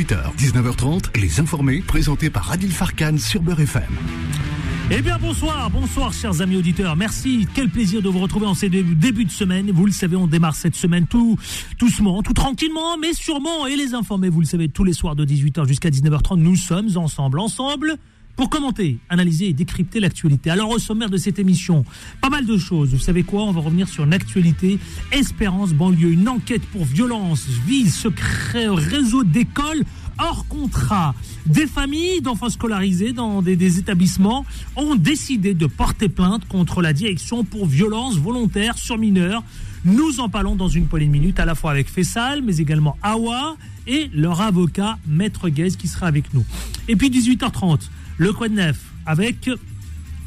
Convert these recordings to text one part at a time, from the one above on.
18h, 19h30, Les Informés, présentés par Adil Farkan sur Beurre FM. Eh bien bonsoir, bonsoir chers amis auditeurs. Merci, quel plaisir de vous retrouver en ces débuts de semaine. Vous le savez, on démarre cette semaine tout doucement, tout tranquillement, mais sûrement. Et les informés, vous le savez, tous les soirs de 18h jusqu'à 19h30, nous sommes ensemble, ensemble pour commenter, analyser et décrypter l'actualité. Alors au sommaire de cette émission, pas mal de choses. Vous savez quoi? On va revenir sur une actualité. Espérance banlieue, une enquête pour violence, vie, secret, réseau d'écoles hors contrat. Des familles d'enfants scolarisés dans des, des, établissements ont décidé de porter plainte contre la direction pour violence volontaire sur mineurs. Nous en parlons dans une poignée de minutes, à la fois avec Fessal, mais également Awa et leur avocat, Maître Guez, qui sera avec nous. Et puis 18h30, le Quoi avec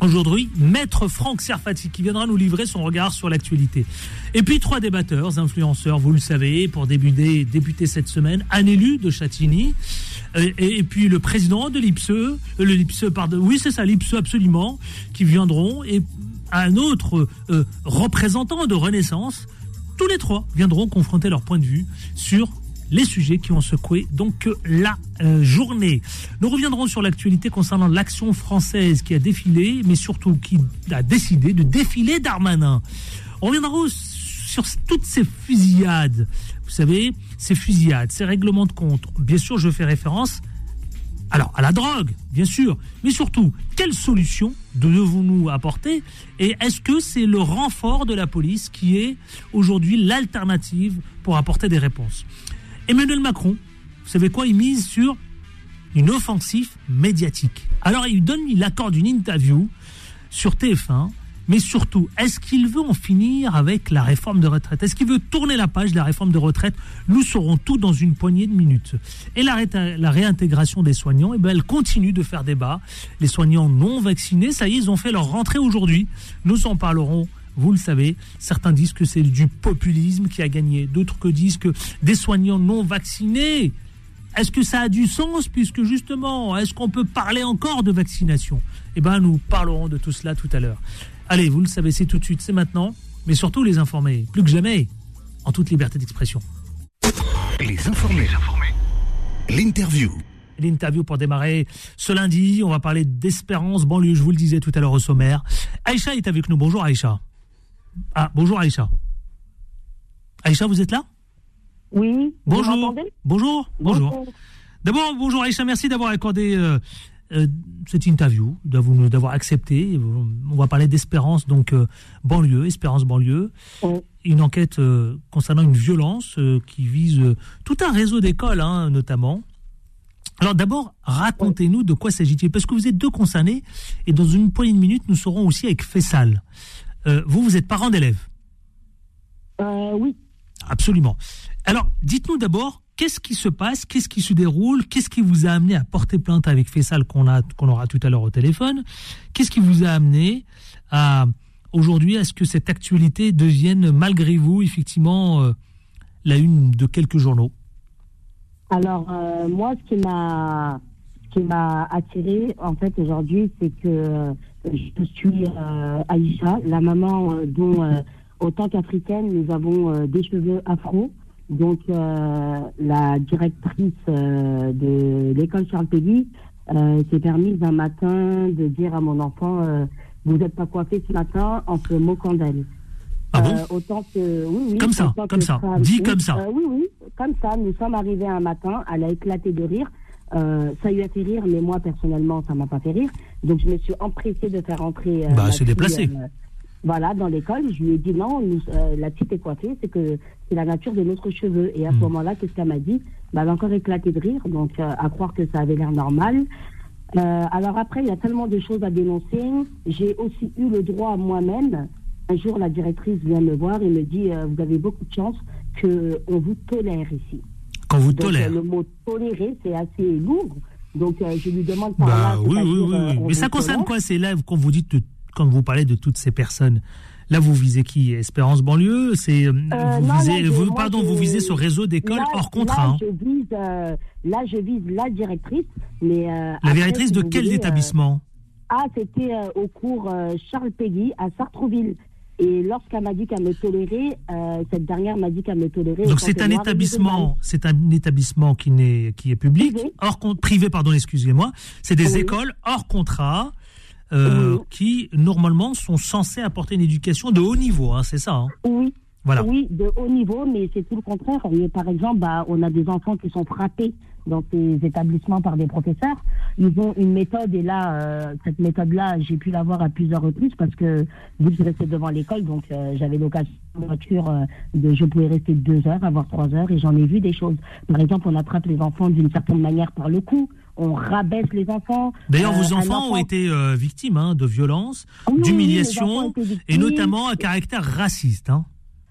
aujourd'hui Maître Franck Serfati qui viendra nous livrer son regard sur l'actualité. Et puis trois débatteurs, influenceurs, vous le savez, pour débuter, cette semaine, un élu de Chatigny et, et puis le président de l'IPSE, euh, le l'IPSE, pardon, oui c'est ça, l'IPSE absolument, qui viendront et un autre euh, représentant de Renaissance. Tous les trois viendront confronter leur point de vue sur les sujets qui ont secoué donc la euh, journée. Nous reviendrons sur l'actualité concernant l'action française qui a défilé, mais surtout qui a décidé de défiler Darmanin. On reviendra sur toutes ces fusillades. Vous savez, ces fusillades, ces règlements de compte. Bien sûr, je fais référence alors, à la drogue, bien sûr, mais surtout, quelle solution devons-nous apporter Et est-ce que c'est le renfort de la police qui est aujourd'hui l'alternative pour apporter des réponses? Emmanuel Macron, vous savez quoi, il mise sur une offensive médiatique. Alors il donne, il accorde une interview sur TF1, mais surtout, est-ce qu'il veut en finir avec la réforme de retraite? Est-ce qu'il veut tourner la page de la réforme de retraite? Nous saurons tout dans une poignée de minutes. Et la, ré la réintégration des soignants, eh ben, elle continue de faire débat. Les soignants non vaccinés, ça y est, ils ont fait leur rentrée aujourd'hui. Nous en parlerons vous le savez, certains disent que c'est du populisme qui a gagné, d'autres que disent que des soignants non vaccinés. Est-ce que ça a du sens puisque justement, est-ce qu'on peut parler encore de vaccination? Eh bien, nous parlerons de tout cela tout à l'heure. Allez, vous le savez, c'est tout de suite, c'est maintenant, mais surtout les informer, plus que jamais, en toute liberté d'expression. Les informés. L'interview. L'interview pour démarrer ce lundi, on va parler d'espérance banlieue, je vous le disais tout à l'heure au sommaire. Aïcha est avec nous. Bonjour Aïcha. Ah, bonjour Aïcha. Aïcha, vous êtes là? Oui. Bonjour. Bonjour. Bonjour. D'abord, bonjour Aïcha, merci d'avoir accordé euh, euh, cette interview, d'avoir accepté. On va parler d'espérance, donc euh, banlieue, espérance banlieue. Oui. Une enquête concernant une violence qui vise tout un réseau d'écoles, hein, notamment. Alors d'abord, racontez-nous de quoi s'agit-il Parce que vous êtes deux concernés, et dans une poignée de minutes, nous serons aussi avec Fessal. Euh, vous, vous êtes parent d'élèves Euh, oui. Absolument. Alors, dites-nous d'abord, qu'est-ce qui se passe Qu'est-ce qui se déroule Qu'est-ce qui vous a amené à porter plainte avec Fessal qu'on aura tout à l'heure au téléphone Qu'est-ce qui vous a amené à aujourd'hui à ce que cette actualité devienne malgré vous effectivement euh, la une de quelques journaux Alors, euh, moi, ce qui m'a qui m'a attiré en fait aujourd'hui, c'est que je suis euh, Aïcha, la maman euh, dont, euh, autant qu'africaine, nous avons euh, des cheveux afro. Donc, euh, la directrice euh, de l'école Charles Péguy euh, s'est permise un matin de dire à mon enfant euh, Vous n'êtes pas coiffé ce matin en se moquant d'elle. Ah bon? Euh, autant que oui, oui, Comme ça, comme ça. femme. Dit Oui, comme ça. euh, oui, oui, comme ça. Nous sommes arrivés un matin, elle a éclaté de rire. Euh, ça lui a fait rire, mais moi personnellement, ça m'a pas fait rire. Donc je me suis empressée de faire entrer. euh, Bah, fille, déplacé. euh, voilà, dans l'école, je lui ai dit non, nous, la petite est coiffée, c'est que c'est la nature de notre cheveux. Et à ce Hmm. moment-là, qu'est-ce qu'elle m'a dit? Bah, Elle a encore éclaté de rire, donc à croire que ça avait l'air normal. Alors après, il y a tellement de choses à dénoncer. J'ai aussi eu le droit moi-même. Un jour, la directrice vient me voir et me dit Vous avez beaucoup de chance qu'on vous tolère ici. Quand vous Donc, tolère. euh, le mot tolérer, c'est assez lourd. Donc, euh, je lui demande par Bah là. oui, oui, euh, oui. Mais ça concerne tolère quoi ces élèves quand vous dites, quand vous parlez de toutes ces personnes? Là, vous visez qui? Espérance banlieue? C'est euh, vous non, visez, là, je- vous, moi, pardon, je- vous visez ce réseau d'écoles hors contrat. Là, hein. je vise, là, je vise la directrice. Mais, La après, directrice si de quel voulez, établissement? Ah, c'était au cours Charles Péguy à Sartrouville. Et lorsqu'elle m'a dit qu'elle me tolérait, euh, cette dernière m'a dit qu'elle me tolérait. Donc c'est un établissement, c'est un établissement qui n'est qui est public, privé. hors privé, pardon, excusez-moi. C'est des écoles hors contrat. Euh, qui normalement sont censés apporter une éducation de haut niveau, hein, c'est ça hein Oui. Voilà. Oui, de haut niveau, mais c'est tout le contraire. par exemple, bah, on a des enfants qui sont frappés dans ces établissements par des professeurs. Ils ont une méthode et là, euh, cette méthode-là, j'ai pu la voir à plusieurs reprises parce que vous je restais devant l'école, donc euh, j'avais l'occasion de voiture euh, de, je pouvais rester deux heures, avoir trois heures et j'en ai vu des choses. Par exemple, on attrape les enfants d'une certaine manière par le cou. On rabaisse les enfants. D'ailleurs, vos enfants ont été victimes hein, de violences, d'humiliation et notamment un caractère raciste. Hein.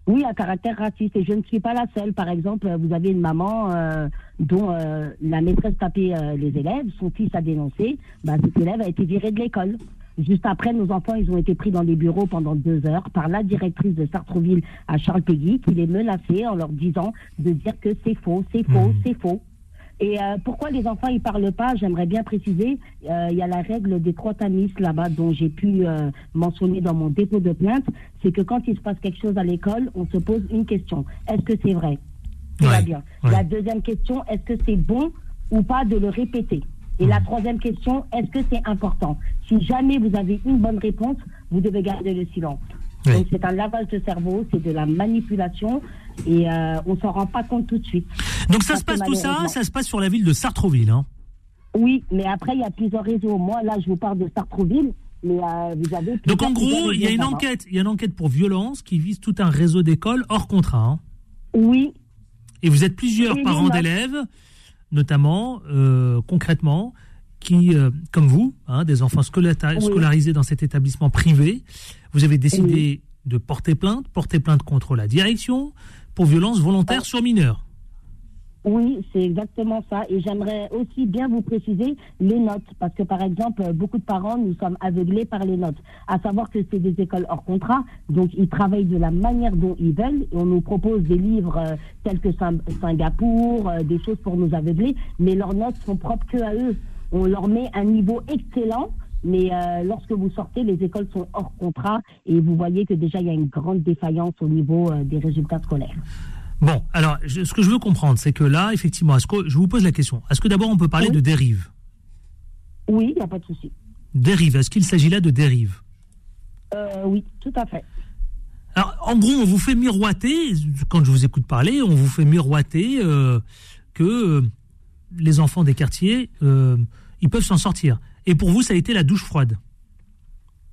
Oui, à caractère raciste. Et je ne suis pas la seule. Par exemple, vous avez une maman euh, dont euh, la maîtresse tapait euh, les élèves, son fils a dénoncé. Bah, cet élève a été viré de l'école. Juste après, nos enfants, ils ont été pris dans les bureaux pendant deux heures par la directrice de Sartreville à Charles Péguy, qui les menaçait en leur disant de dire que c'est faux, c'est faux, mmh. c'est faux. Et euh, pourquoi les enfants ils parlent pas? J'aimerais bien préciser. Euh, il y a la règle des trois tamis là-bas dont j'ai pu euh, mentionner dans mon dépôt de plainte. C'est que quand il se passe quelque chose à l'école, on se pose une question. Est-ce que c'est vrai? Tout va bien. La deuxième question, est-ce que c'est bon ou pas de le répéter? Et la troisième question, est-ce que c'est important? Si jamais vous avez une bonne réponse, vous devez garder le silence. Donc c'est un lavage de cerveau, c'est de la manipulation et euh, on s'en rend pas compte tout de suite. Donc ça se passe tout ça, ça se passe sur la ville de Sartreville, hein Oui, mais après il y a plusieurs réseaux. Moi là je vous parle de Sartreville. Mais euh, vous avez Donc en gros, il y a une enquête, il y a une enquête pour violence qui vise tout un réseau d'écoles hors contrat. Hein oui. Et vous êtes plusieurs parents d'élèves, notamment euh, concrètement, qui, euh, comme vous, hein, des enfants scolarisés dans cet établissement privé, vous avez décidé de porter plainte, porter plainte contre la direction pour violence volontaire sur mineurs. Oui, c'est exactement ça. Et j'aimerais aussi bien vous préciser les notes, parce que par exemple, beaucoup de parents, nous sommes aveuglés par les notes. À savoir que c'est des écoles hors contrat, donc ils travaillent de la manière dont ils veulent. Et on nous propose des livres euh, tels que Singapour, euh, des choses pour nous aveugler, mais leurs notes sont propres que à eux. On leur met un niveau excellent mais euh, lorsque vous sortez, les écoles sont hors contrat et vous voyez que déjà il y a une grande défaillance au niveau euh, des résultats scolaires. Bon, alors ce que je veux comprendre, c'est que là, effectivement, est-ce que je vous pose la question Est-ce que d'abord on peut parler de dérive? Oui, il n'y a pas de souci. Dérive, est-ce qu'il s'agit là de dérive? Euh, Oui, tout à fait. Alors, en gros, on vous fait miroiter, quand je vous écoute parler, on vous fait miroiter que les enfants des quartiers, ils peuvent s'en sortir. Et pour vous, ça a été la douche froide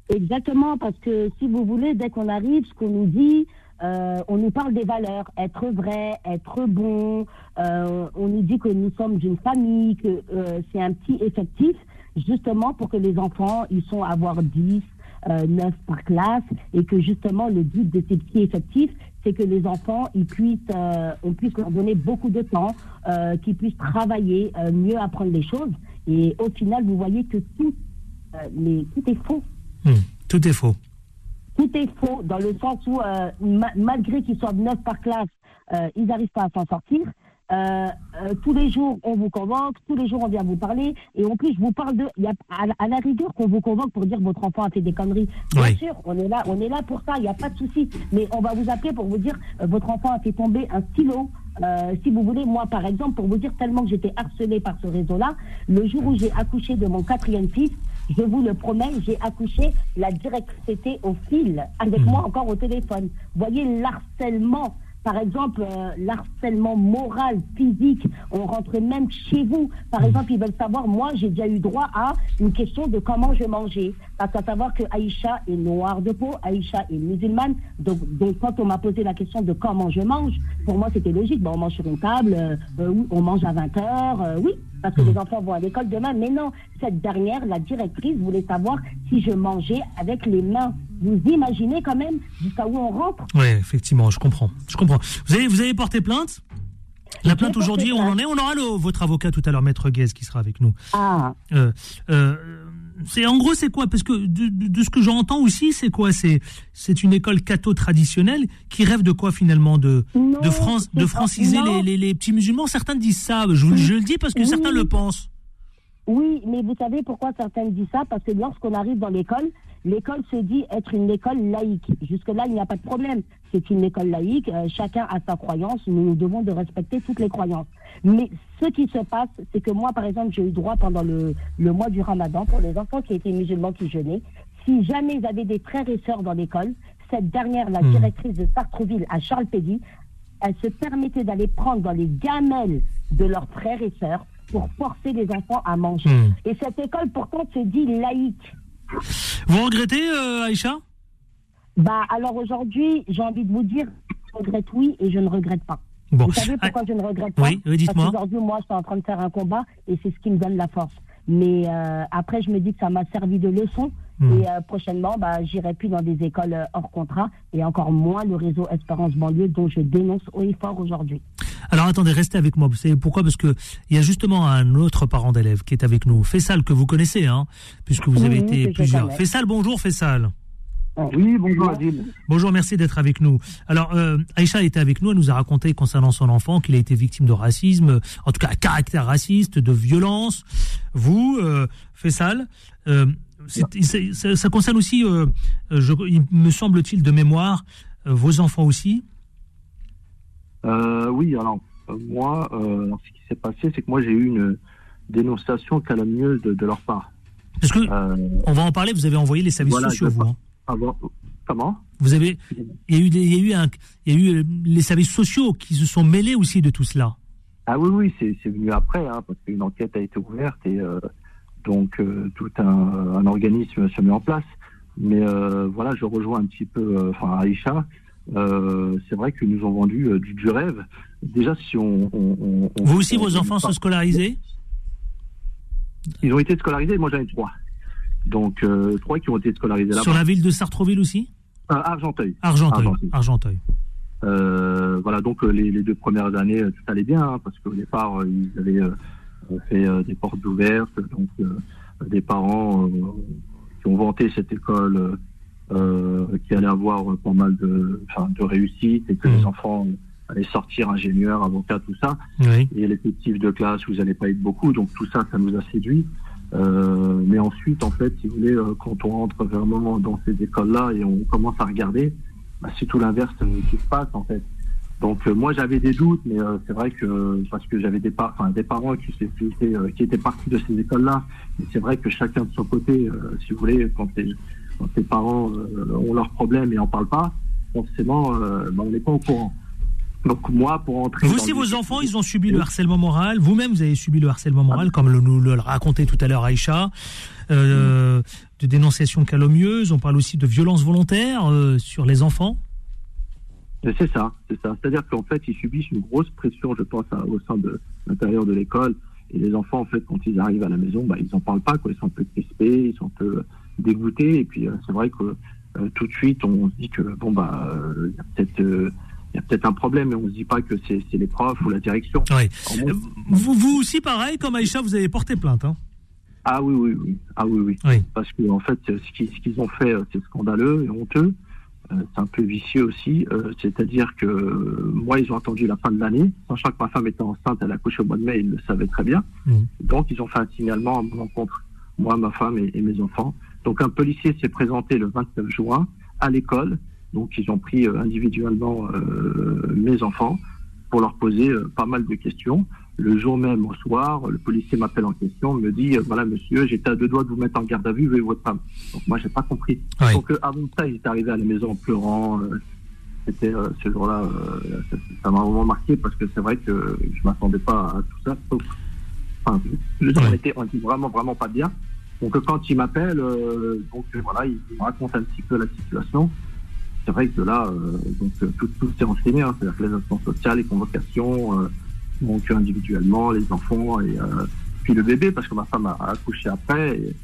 Exactement, parce que si vous voulez, dès qu'on arrive, ce qu'on nous dit, euh, on nous parle des valeurs, être vrai, être bon. Euh, on nous dit que nous sommes une famille, que euh, c'est un petit effectif, justement pour que les enfants, ils sont à avoir 10, 9 par classe, et que justement le but de ces petits effectifs, c'est que les enfants, ils puissent, on puisse leur donner beaucoup de temps, qu'ils puissent travailler, mieux apprendre les choses. Et au final, vous voyez que tout, euh, tout est faux. Hmm, tout est faux. Tout est faux, dans le sens où, euh, malgré qu'ils soient neuf par classe, euh, ils n'arrivent pas à s'en sortir. Tous les jours, on vous convoque, tous les jours, on vient vous parler. Et en plus, je vous parle de. Y a, à, la rigueur qu'on vous convoque pour dire votre enfant a fait des conneries. Bien sûr, on est là, on est là pour ça, il n'y a pas de souci. Mais on va vous appeler pour vous dire votre enfant a fait tomber un stylo, euh, si vous voulez, moi, par exemple, pour vous dire tellement que j'étais harcelée par ce réseau-là, le jour où j'ai accouché de mon quatrième fils, je vous le promets, j'ai accouché, la directrice au fil, avec mmh. moi encore au téléphone. Vous voyez l'harcèlement par exemple, euh, l'harcèlement moral, physique, on rentre même chez vous. Par exemple, ils veulent savoir, moi, j'ai déjà eu droit à une question de comment je mangeais. Parce qu'à savoir que Aïcha est noire de peau, Aïcha est musulmane. Donc, donc quand on m'a posé la question de comment je mange, pour moi, c'était logique. Bon, on mange sur une table, euh, euh, on mange à 20 heures, oui, parce que les enfants vont à l'école demain. Mais non, cette dernière, la directrice, voulait savoir si je mangeais avec les mains. Vous imaginez quand même jusqu'à où on rentre? Oui, effectivement, je comprends. Je comprends. Vous avez, vous avez porté plainte? La plainte aujourd'hui, on en est? On aura le, votre avocat tout à l'heure, Maître Guez, qui sera avec nous. Ah. Euh, euh, c'est en gros, c'est quoi? Parce que de, ce que j'entends aussi, c'est quoi? C'est c'est une école catho traditionnelle qui rêve de quoi finalement? De de France, de franciser les, les, petits musulmans. Certains disent ça. Je, je le dis parce que certains le pensent. Oui, mais vous savez pourquoi certains disent ça? Parce que lorsqu'on arrive dans l'école, L'école se dit être une école laïque. Jusque-là, il n'y a pas de problème. C'est une école laïque, euh, chacun a sa croyance, nous nous devons de respecter toutes les croyances. Mais ce qui se passe, c'est que moi, par exemple, j'ai eu droit pendant le, le mois du ramadan, pour les enfants qui étaient musulmans qui jeûnaient, si jamais ils avaient des frères et sœurs dans l'école, cette dernière, la Hmm. directrice de Sartreville à Charles Pédy, elle se permettait d'aller prendre dans les gamelles de leurs frères et sœurs pour forcer les enfants à manger. Hmm. Et cette école, pourtant, se dit laïque. Vous regrettez, euh, Aïcha? Bah, alors aujourd'hui, j'ai envie de vous dire, je regrette oui et je ne regrette pas. Bon. Vous savez pourquoi je ne regrette pas? Oui, oui, dites-moi. Parce qu'aujourd'hui, moi, je suis en train de faire un combat et c'est ce qui me donne la force. Mais euh, après, je me dis que ça m'a servi de leçon. Hmm. Et euh, prochainement, bah, j'irai plus dans des écoles euh, hors contrat et encore moins le réseau Espérance Banlieue dont je dénonce haut et fort aujourd'hui. Alors attendez, restez avec moi. Vous savez pourquoi? Parce que il y a justement un autre parent d'élève qui est avec nous. Fessal, que vous connaissez, hein, puisque vous avez Oui, été plusieurs. Fessal, bonjour Fessal. Oui, bonjour Adil. Bonjour, merci d'être avec nous. Alors, euh, Aïcha était avec nous, elle nous a raconté concernant son enfant qu'il a été victime de racisme, en tout cas à caractère raciste, de violence. Vous, euh, Fessal, euh, ça, ça concerne aussi, euh, je, il me semble-t-il de mémoire, euh, vos enfants aussi. Euh, oui, alors moi, alors, ce qui s'est passé, c'est que moi j'ai eu une dénonciation calomnieuse de, de leur part. Parce que, on va en parler, vous avez envoyé les services Voilà, sociaux, vous. hein. avant- comment? Vous avez, il y a eu, des- il y a eu un, il y a eu les services sociaux qui se sont mêlés aussi de tout cela. Ah oui, oui, c'est c'est venu après, hein, parce qu'une enquête a été ouverte et euh, donc euh, tout un, un organisme se met en place. Mais euh, voilà, je rejoins un petit peu, euh, enfin Aïcha. Euh, c'est vrai qu'ils nous ont vendu euh, du, du rêve. Déjà, si on, on- on- on- Vous aussi, on- vos enfants on- sont scolarisés Ils ont été scolarisés, moi j'en ai trois. Donc euh, trois qui ont été scolarisés là-bas. sur la ville de Sartreville aussi? Argenteuil. Argenteuil. Argenteuil. Argenteuil. Voilà, donc les, les deux premières années, tout allait bien, hein, parce qu'au départ, ils avaient euh, fait euh, des portes ouvertes, donc euh, des parents euh, qui ont vanté cette école, qui allait avoir pas mal de, de réussite, et que les enfants allaient sortir ingénieurs, avocats, tout ça. Oui. Et l'effectif de classe, vous n'allez pas être beaucoup, donc tout ça, ça nous a séduit. Euh, mais ensuite, en fait, si vous voulez, quand on rentre vraiment dans ces écoles-là et on commence à regarder, bah, c'est tout l'inverse qui se passe, en fait. Donc euh, moi, j'avais des doutes, mais euh, c'est vrai que parce que j'avais des, par- enfin, des parents qui, étaient, euh, qui étaient partis de ces écoles-là. Et c'est vrai que chacun de son côté, euh, si vous voulez, quand, les, quand les parents euh, ont leurs problèmes et n'en parlent pas, forcément, euh, bah, on n'est pas au courant. Donc moi, pour entrer... Vous aussi, vos enfants, ils ont subi le harcèlement moral. Vous-même, vous avez subi le harcèlement moral, comme le, nous le racontait tout à l'heure Aïcha, euh, de dénonciations calomnieuses. On parle aussi de violences volontaires euh, sur les enfants. C'est ça, c'est ça. C'est-à-dire qu'en fait, ils subissent une grosse pression, je pense, à- au sein de l'intérieur de l'école. Et les enfants, en fait, quand ils arrivent à la maison, bah, ils n'en parlent pas, quoi. Ils sont un peu crispés, ils sont un peu dégoûtés. Et puis, euh, c'est vrai que euh, tout de suite, on se dit que bon, bah, euh, il y a peut-être, euh, il y a peut-être un problème, mais on se dit pas que c'est les profs ou la direction. Oui. Vous, vous aussi, pareil, comme Aïcha, vous avez porté plainte. Hein ah oui, oui, oui. Ah oui, oui. oui. parce que en fait, ce qu'ils ont fait, euh, c'est scandaleux et honteux. Euh, c'est un peu vicieux aussi. Euh, C'est-à-dire que euh, moi, ils ont attendu la fin de l'année, sachant que ma femme était enceinte, elle a accouché au mois de mai, ils le savaient très bien. Mhm. Donc, ils ont fait un signalement à mon encontre, moi, ma femme et, et mes enfants. Donc, un policier s'est présenté le 29 juin à l'école. Donc, ils ont pris euh, individuellement euh, mes enfants pour leur poser euh, pas mal de questions. Le jour même, au soir, le policier m'appelle en question, me dit euh, voilà monsieur, j'étais à deux doigts de vous mettre en garde à vue, veuillez votre femme. Donc moi, j'ai pas compris. Oui. Donc euh, avant ça, il est arrivé à la maison en pleurant. euh, C'était ce jour-là, ça- m'a vraiment marqué parce que c'est vrai que je m'attendais pas à tout ça. Sauf- Enfin, je, on, était, on était vraiment vraiment pas bien. Donc quand il m'appelle, euh, donc voilà, il, me raconte un petit peu la situation. C'est vrai que là, euh, donc tout, tout s'est enchaîné, hein, c'est-à-dire que les instances sociales, les convocations, euh, donc individuellement, les enfants et euh, puis le bébé parce que ma femme a, accouché après. Et,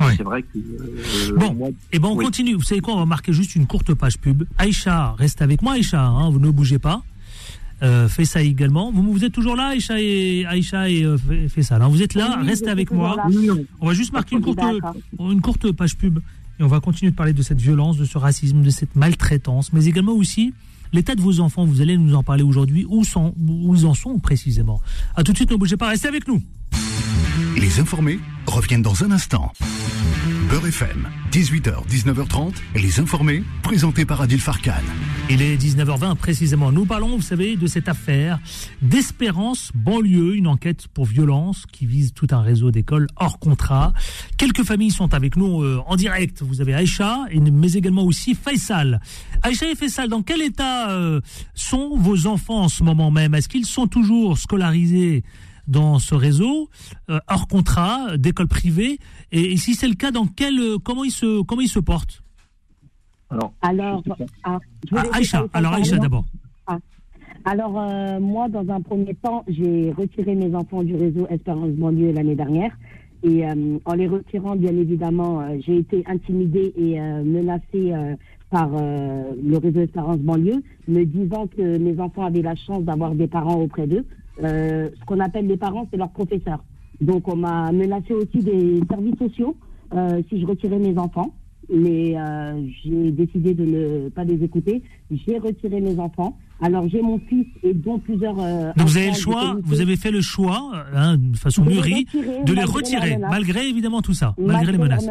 Ouais. C'est vrai que euh, Bon. moi, Et ben on Oui. continue. Vous savez quoi On va marquer juste une courte page pub. Aïcha, reste avec moi, Aïcha. hein, vous ne bougez pas. Euh, Fessa également. Vous, vous êtes toujours là, Aïcha et Aïcha et euh, Fessa. hein, vous êtes là. Oui, restez avec moi. on- va juste marquer une courte, une courte page pub et on va continuer de parler de cette violence, de ce racisme, de cette maltraitance, mais également aussi l'état de vos enfants. Vous allez nous en parler aujourd'hui. Où, sont, où ils en sont précisément? À tout de suite, ne bougez pas, restez avec nous. Les informés reviennent dans un instant. Beurre FM, 18h, 19h30, les informés, présentés par Adil Farkan. Il est 19h20 précisément. Nous parlons, vous savez, de cette affaire d'Espérance banlieue, une enquête pour violence qui vise tout un réseau d'écoles hors contrat. Quelques familles sont avec nous euh, en direct. Vous avez Aïcha, mais également aussi Faisal. Aïcha et Faisal, dans quel état euh, sont vos enfants en ce moment même? Est-ce qu'ils sont toujours scolarisés dans ce réseau euh, hors contrat d'école privée et, si c'est le cas, dans quel euh, comment ils se comment ils se portent Alors, alors ah, ah, Aïcha, alors Aïcha d'abord. Ah. Alors euh, moi, dans un premier temps, j'ai retiré mes enfants du réseau Espérance banlieue l'année dernière. Et en les retirant, bien évidemment, j'ai été intimidée et menacée par le réseau Espérance banlieue, me disant que mes enfants avaient la chance d'avoir des parents auprès d'eux. Euh, ce qu'on appelle les parents, c'est leurs professeurs. Donc on m'a menacé aussi des services sociaux euh, si je retirais mes enfants. Mais euh, j'ai décidé de ne pas les écouter. J'ai retiré mes enfants. Alors j'ai mon fils et dont plusieurs. Donc vous avez le choix, vous avez fait le choix, hein, de façon mûrie, de les retirer, malgré évidemment tout ça, malgré, les menaces.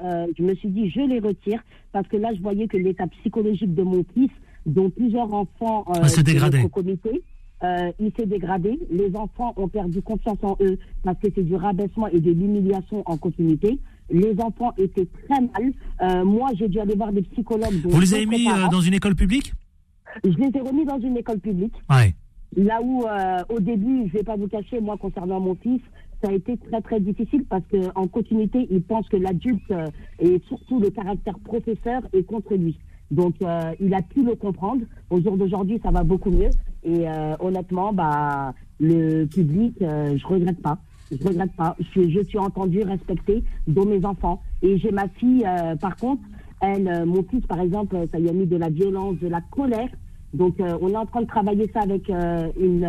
je me suis dit je les retire parce que là je voyais que l'état psychologique de mon fils, dont plusieurs enfants euh, se dégrader. comité, euh, il s'est dégradé. Les enfants ont perdu confiance en eux parce que c'est du rabaissement et de l'humiliation en continuité. Les enfants étaient très mal. Euh, moi, j'ai dû aller voir des psychologues. Vous les avez mis euh, dans une école publique Je les ai remis dans une école publique. Ouais. Là où, au début, je vais pas vous cacher, moi, concernant mon fils, ça a été très très difficile parce qu'en continuité, il pense que l'adulte et surtout le caractère professeur est contre lui. Donc, il a pu le comprendre. Au jour d'aujourd'hui, ça va beaucoup mieux. Et euh, honnêtement, bah, le public, euh, je regrette pas. Je regrette pas. Je, je suis entendue, respectée, dont mes enfants. Et j'ai ma fille, euh, par contre, elle, mon fils, par exemple, ça lui a mis de la violence, de la colère. Donc, on est en train de travailler ça avec une,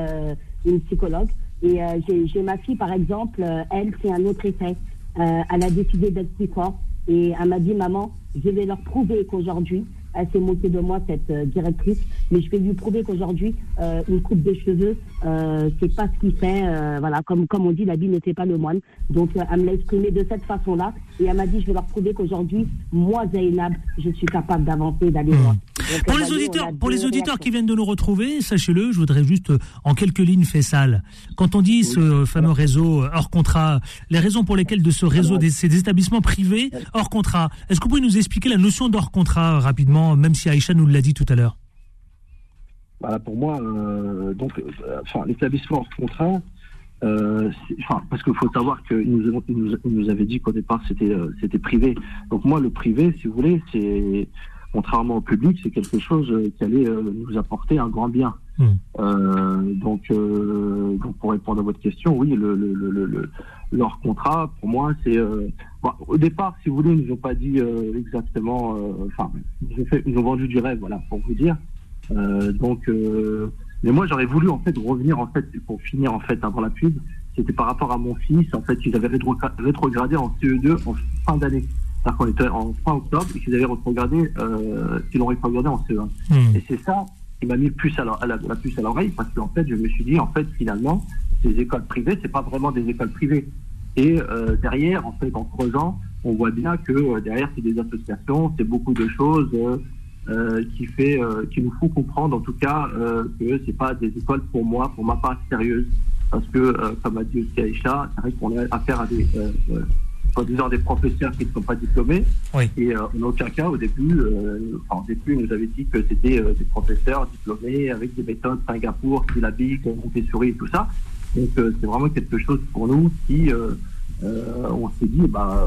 une psychologue. Et j'ai ma fille, par exemple, elle, c'est un autre effet. elle a décidé d'être plus forte. Et elle m'a dit, maman, je vais leur prouver qu'aujourd'hui, elle s'est moquée de moi, cette euh, directrice, mais je vais lui prouver qu'aujourd'hui, euh, une coupe de cheveux, euh, c'est pas ce qu'il fait. Voilà, comme, comme on dit, la vie ne fait pas le moine. Donc, elle me l'a exprimé de cette façon-là, et elle m'a dit, je vais leur prouver qu'aujourd'hui, moi, Zainab, je suis capable d'avancer, d'aller loin. Hmm. pour les auditeurs, pour les auditeurs qui viennent de nous retrouver, sachez-le, je voudrais juste en quelques lignes faire sale. Quand on dit ce fameux réseau hors contrat, les raisons pour lesquelles de ce réseau, des, ces établissements privés hors contrat, est-ce que vous pouvez nous expliquer la notion d'hors contrat rapidement? Même si Aïcha nous l'a dit tout à l'heure voilà, Pour moi, euh, donc, euh, enfin, l'établissement hors contrat, euh, enfin, parce qu'il faut savoir qu'il nous, nous, nous, avait dit qu'au départ c'était c'était privé. Donc moi, le privé, si vous voulez, c'est contrairement au public, c'est quelque chose qui allait nous apporter un grand bien. Hmm. donc, donc, pour répondre à votre question, oui, le, le, le, leur contrat, pour moi, c'est au départ, si vous voulez, ils nous ont pas dit euh, exactement. Euh, enfin, ils, ont vendu du rêve, voilà, pour vous dire. Euh, donc, mais moi, j'aurais voulu en fait revenir en fait pour finir en fait avant la pub. C'était par rapport à mon fils. En fait, ils avaient rétrogradé en CE2 en fin d'année. C'est-à-dire qu'on était en fin octobre et qu'ils avaient rétrogradé, euh, qu'ils l'ont rétrogradé en CE1. Hmm. Et c'est ça qui m'a mis la, puce à l'oreille parce qu'en fait, je me suis dit, en fait, finalement, ces écoles privées, c'est pas vraiment des écoles privées. Et euh, derrière, en fait, en creusant, on voit bien que euh, derrière, c'est des associations, c'est beaucoup de choses euh, qui fait, qui nous font comprendre, en tout cas, que c'est pas des écoles pour moi, pour ma part sérieuses, parce que, comme a dit aussi Aïcha, c'est vrai qu'on a affaire à des disant des professeurs qui ne sont pas diplômés. Et en aucun cas, au début, enfin, au début, nous avait dit que c'était des professeurs diplômés avec des méthodes Singapour, syllabiques, Montessori et tout ça. Donc euh, c'est vraiment quelque chose pour nous qui, euh, euh, on s'est dit, bah,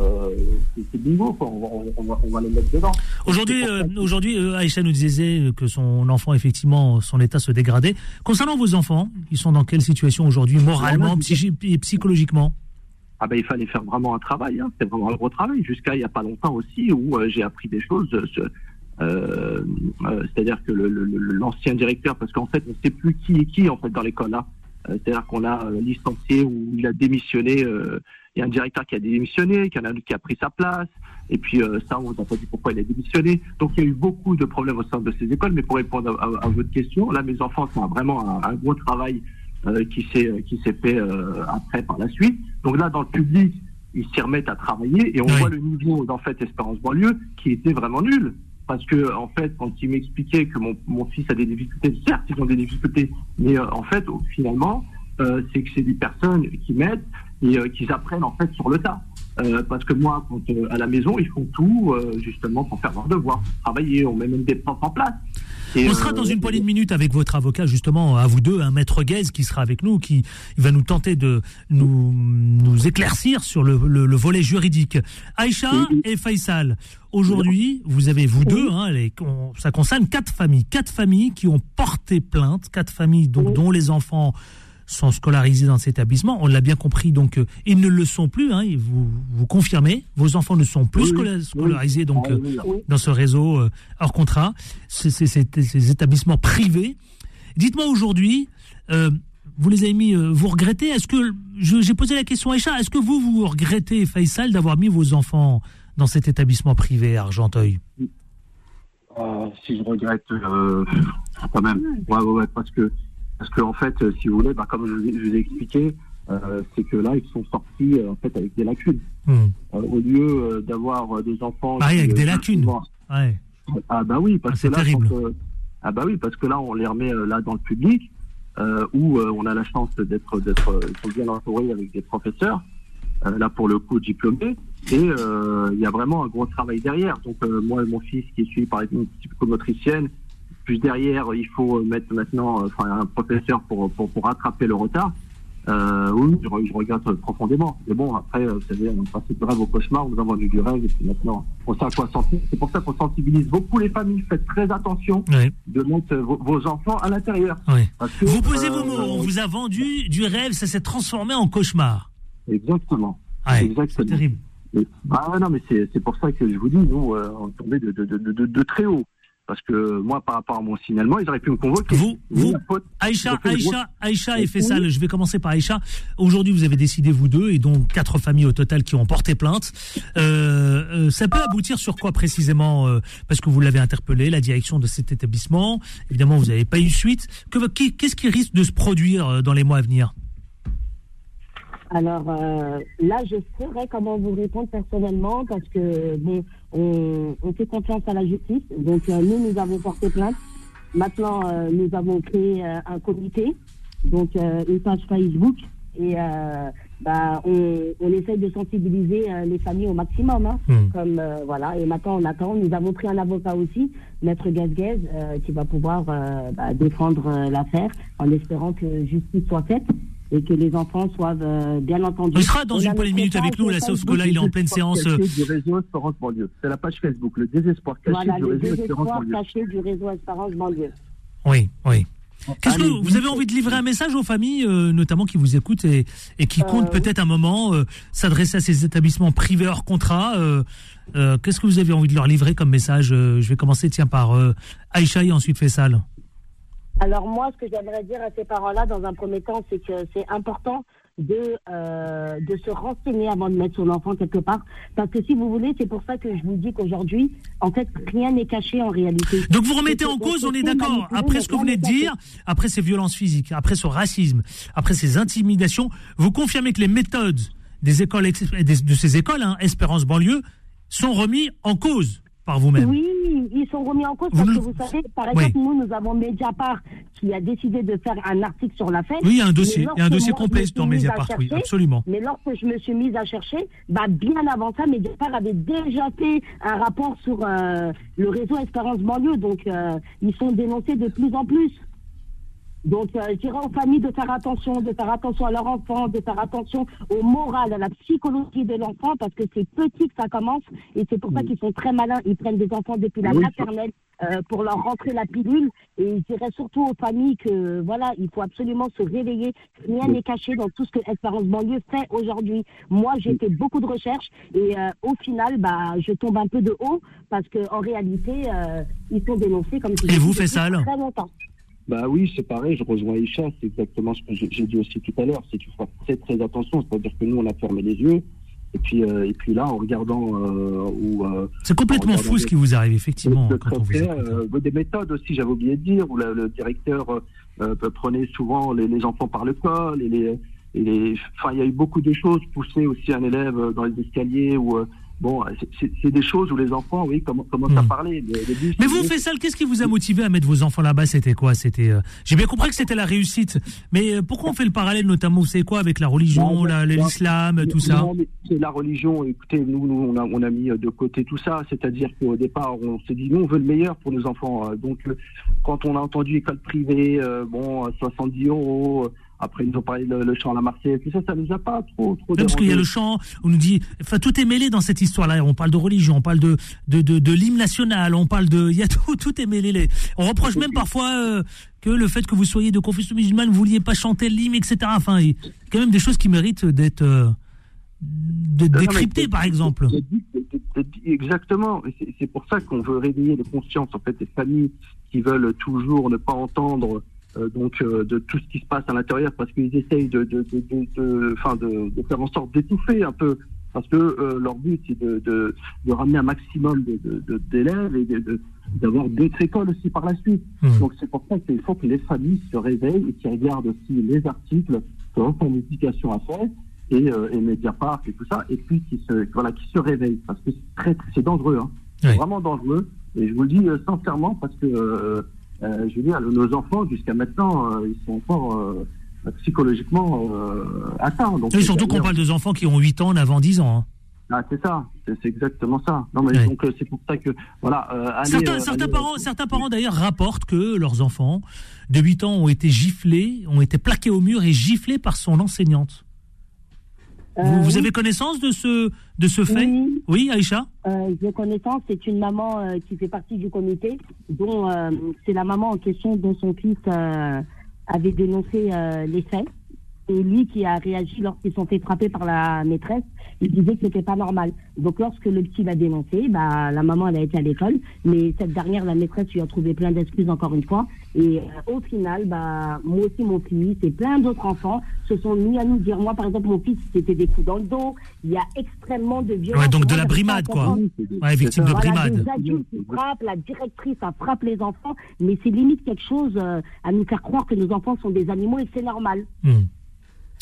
c'est bingo, quoi. On, va, on, va, on, va, les mettre dedans. Aujourd'hui, aujourd'hui, Aïcha nous disait que son enfant, effectivement, son état se dégradait. Concernant vos enfants, ils sont dans quelle situation aujourd'hui, moralement, et psychologiquement? Ah ben, il fallait faire vraiment un travail, hein. c'était vraiment un gros travail, jusqu'à il n'y a pas longtemps aussi, où j'ai appris des choses. Euh, c'est-à-dire que l'ancien directeur, parce qu'en fait, on ne sait plus qui est qui en fait dans l'école là. Euh, c'est-à-dire qu'on a euh, licencié ou il a démissionné. Euh, il y a un directeur qui a démissionné, qui, a, qui a pris sa place. Et puis ça, on n'a pas dit pourquoi il a démissionné. Donc il y a eu beaucoup de problèmes au sein de ces écoles. Mais pour répondre à, votre question, là, mes enfants font vraiment un, gros travail qui s'est qui s'est fait après par la suite. Donc là, dans le public, ils s'y remettent à travailler et on Oui. voit le niveau d'en fait Espérance banlieue qui était vraiment nul. Parce que en fait, quand il m'expliquait que mon, mon fils a des difficultés, certes ils ont des difficultés, mais euh, en fait finalement euh, c'est que c'est des personnes qui m'aident et euh, qui apprennent en fait sur le tas. Euh, parce que moi, quand, euh, à la maison, ils font tout euh, justement pour faire leurs devoirs, travailler, on met même des profs en place. Et, On sera dans une poignée de minutes avec votre avocat, justement, à vous deux, un maître Guez qui sera avec nous, qui va nous tenter de nous, nous éclaircir sur le, le- le volet juridique. Aïcha et Faisal, aujourd'hui, vous avez vous deux, hein, les- on- ça concerne quatre familles, quatre familles qui ont porté plainte, quatre familles donc, dont les enfants sont scolarisés dans cet établissement. On l'a bien compris, donc euh, ils ne le sont plus. Hein, vous vous confirmez, vos enfants ne sont plus Oui, scola- oui. scolarisés, donc. Ah, euh, oui, dans ce réseau euh, hors contrat, ces, ces- ces- ces établissements privés. Dites-moi aujourd'hui, vous les avez mis, vous regrettez? Est-ce que j'ai posé la question à Aïcha Est-ce que vous vous regrettez, Faisal, d'avoir mis vos enfants dans cet établissement privé à Argenteuil? Euh, si je regrette, quand même. Ouais, parce que, parce que en fait, euh, si vous voulez, bah, comme je vous ai, je vous ai expliqué, euh, c'est que là, ils sont sortis euh, en fait avec des lacunes. Hmm. Euh, au lieu d'avoir des enfants. Ah oui, qui, avec des lacunes. Ouais. Ah bah oui, parce Ah, que là, quand, ah bah oui, parce que là, on les remet là dans le public, où on a la chance d'être, d'être, bien entourés avec des professeurs, là pour le coup diplômés, et il y a vraiment un gros travail derrière. Donc moi et mon fils qui suivi par une psychomotricienne, plus derrière, il faut mettre maintenant, euh, enfin un professeur pour, pour pour rattraper le retard. Euh, oui, je, je regrette profondément. Mais bon, après, euh, vous savez, on est passé de rêve au cauchemar, on nous a vendu du rêve, et puis maintenant, on sait à quoi sentir. C'est pour ça qu'on sensibilise beaucoup les familles. Faites très attention Ouais, de mettre vos, vos enfants à l'intérieur. que, Vous posez vos euh, mots, on vous a vendu du rêve, ça s'est transformé en cauchemar. Exactement. Ouais, c'est terrible. Et- ah ouais, non, mais c'est c'est pour ça que je vous dis, nous, euh, on est tombé de, de, de, de, de très haut. Parce que moi, par rapport à mon signalement, ils auraient pu me convoquer. Vous. Aïcha, Aïcha, Aïcha et. Faisal, je vais commencer par Aïcha. Aujourd'hui, vous avez décidé, vous deux, et donc quatre familles au total qui ont porté plainte. Euh, euh, ça peut aboutir sur quoi précisément euh, Parce que vous l'avez interpellé, la direction de cet établissement. Évidemment, vous n'avez pas eu suite. Qu'est-ce qui risque de se produire dans les mois à venir? Alors euh, là, je saurais comment vous répondre personnellement parce que bon, on, on fait confiance à la justice. Donc euh, nous, nous avons porté plainte. Maintenant, euh, nous avons créé euh, un comité, donc euh, une page Facebook, et euh, bah, on, on essaye de sensibiliser euh, les familles au maximum. Hein, Hmm. comme euh, voilà. Et maintenant, on attend. Nous avons pris un avocat aussi, Maître Gazguez, euh, qui va pouvoir euh, bah, défendre euh, l'affaire en espérant que justice soit faite et que les enfants soient euh, bien entendus. Il sera dans une poignée de minutes avec nous, là, sauf que là, il est en pleine séance. euh, caché du réseau Espérance Banlieue. C'est la page Facebook, le désespoir caché Voilà, du le réseau Espérance Banlieue. caché du réseau Espérance Banlieue. Oui, oui. Qu'est-ce que vous avez envie de livrer un message aux familles, euh, notamment qui vous écoutent et, et qui comptent peut-être un moment euh, s'adresser à ces établissements privés hors contrat euh, euh, Qu'est-ce que vous avez envie de leur livrer comme message Euh, Je vais commencer tiens par euh, Aïcha et ensuite Faisal. Alors moi, ce que j'aimerais dire à ces parents-là, dans un premier temps, c'est que c'est important de euh, de se renseigner avant de mettre son enfant quelque part. Parce que si vous voulez, c'est pour ça que je vous dis qu'aujourd'hui, en fait, rien n'est caché en réalité. Donc vous remettez en cause, on est d'accord, après ce que vous venez de dire, après ces violences physiques, après ce racisme, après ces intimidations, vous confirmez que les méthodes des écoles, de ces écoles, hein, Espérance banlieue, sont remis en cause par vous-même. Oui, ils sont remis en cause Vous parce nous- que vous savez, par Oui. exemple, nous, nous avons Mediapart qui a décidé de faire un article sur l'affaire. Oui, il y a un dossier, il y a un dossier complet dans Mediapart, oui, absolument. Mais lorsque je me suis mise à chercher, bah, bien avant ça, Mediapart avait déjà fait un rapport sur euh, le réseau Espérance Banlieue. Donc, euh, ils sont dénoncés de plus en plus. Donc, euh, je dirais aux familles de faire attention, de faire attention à leur enfant, de faire attention au moral, à la psychologie de l'enfant, parce que c'est petit que ça commence, et c'est pour ça qu'ils sont très malins. Ils prennent des enfants depuis la Oui, maternelle euh, pour leur rentrer la pilule. Et je dirais surtout aux familles que, voilà, il faut absolument se réveiller. Rien n'est caché dans tout ce que Espérance Banlieue fait aujourd'hui. Moi, j'ai fait beaucoup de recherches, et euh, au final, bah, je tombe un peu de haut, parce qu'en réalité, euh, ils sont dénoncés comme je Et vous, dit, depuis Faisal Très longtemps. Bah oui, c'est pareil, je rejoins Isha, c'est exactement ce que j'ai dit aussi tout à l'heure, c'est qu'il faut faire très très attention, c'est-à-dire que nous on a fermé les yeux, et puis, euh, et puis là en regardant euh, euh, C'est complètement fou ce qui vous arrive, effectivement, quand on vous écoute. hein. euh, des méthodes aussi, j'avais oublié de dire, où le, le directeur prenait souvent les, les enfants par le col, et les, et enfin, il y a eu beaucoup de choses, pousser aussi un élève dans les escaliers ou Bon, c'est des choses où les enfants, oui, commencent à parler. Mais vous, Faisal, qu'est-ce qui vous a motivé à mettre vos enfants là-bas? C'était quoi? C'était. Euh, j'ai bien compris que c'était la réussite, mais euh, pourquoi on fait le parallèle, notamment, vous savez quoi, avec la religion, l'islam, tout ça? C'est la religion. Écoutez, nous, nous on, a, on a mis de côté tout ça. C'est-à-dire qu'au départ, on s'est dit, nous, on veut le meilleur pour nos enfants. Donc, quand on a entendu école privée, bon, 70 euros après, ils nous ont parlé le, le chant à la Marseillaise, tout ça, ça nous a pas trop, trop Parce qu'il y a le chant, on nous dit, enfin, tout est mêlé dans cette histoire-là. On parle de religion, on parle de, de, de, de l'hymne national, on parle de, il y a tout, tout est mêlé. On reproche même parfois euh, que le fait que vous soyez de confession musulmane, vous vouliez pas chanter l'hymne, etc. Enfin, il y a quand même des choses qui méritent d'être, euh, décryptées, par exemple. Exactement. C'est pour ça qu'on veut réveiller les consciences, en fait, des familles qui veulent toujours ne pas entendre donc euh, de tout ce qui se passe à l'intérieur parce qu'ils essayent de, faire en sorte d'étouffer un peu parce que euh, leur but c'est de, ramener un maximum d'élèves et d'avoir d'autres écoles aussi par la suite. Mmh. Donc c'est pour ça qu'il faut que les familles se réveillent et qu'ils regardent aussi les articles sur une éducation à faire et, euh, et Mediapart et tout ça, et puis qui se, voilà, qui se réveillent parce que c'est très, c'est dangereux, hein. c'est vraiment dangereux. Et je vous le dis sincèrement parce que euh, je veux dire, nos enfants, jusqu'à maintenant, euh, ils sont encore euh, psychologiquement atteints. Donc, surtout qu'on parle de enfants qui ont 8 ans, 9 ans, 10 ans. Hein. Ah, c'est ça, c'est exactement ça. Non, mais donc c'est pour ça que voilà. certains, certains parents, certains parents d'ailleurs rapportent que leurs enfants de 8 ans ont été giflés, ont été plaqués au mur et giflés par son enseignante. Vous, avez connaissance de ce de ce fait? Oui, Aïcha? Euh, J'ai connaissance, c'est une maman euh, qui fait partie du comité, dont euh, c'est la maman en question dont son fils euh, avait dénoncé les faits. Et lui qui a réagi lorsqu'ils sont fait frapper par la maîtresse, il disait que c'était pas normal. Donc lorsque le petit l'a dénoncé, bah la maman elle a été à l'école, mais cette dernière, la maîtresse lui a trouvé plein d'excuses encore une fois. Et euh, au final, bah moi aussi mon fils et plein d'autres enfants se sont mis à nous dire, moi par exemple mon fils c'était des coups dans le dos, il y a extrêmement de violence. Ouais, donc de la brimade quoi. Ouais, victime de brimade. Les adultes qui frappent, la directrice a frappe les enfants, mais c'est limite quelque chose euh, à nous faire croire que nos enfants sont des animaux et c'est normal. Hmm.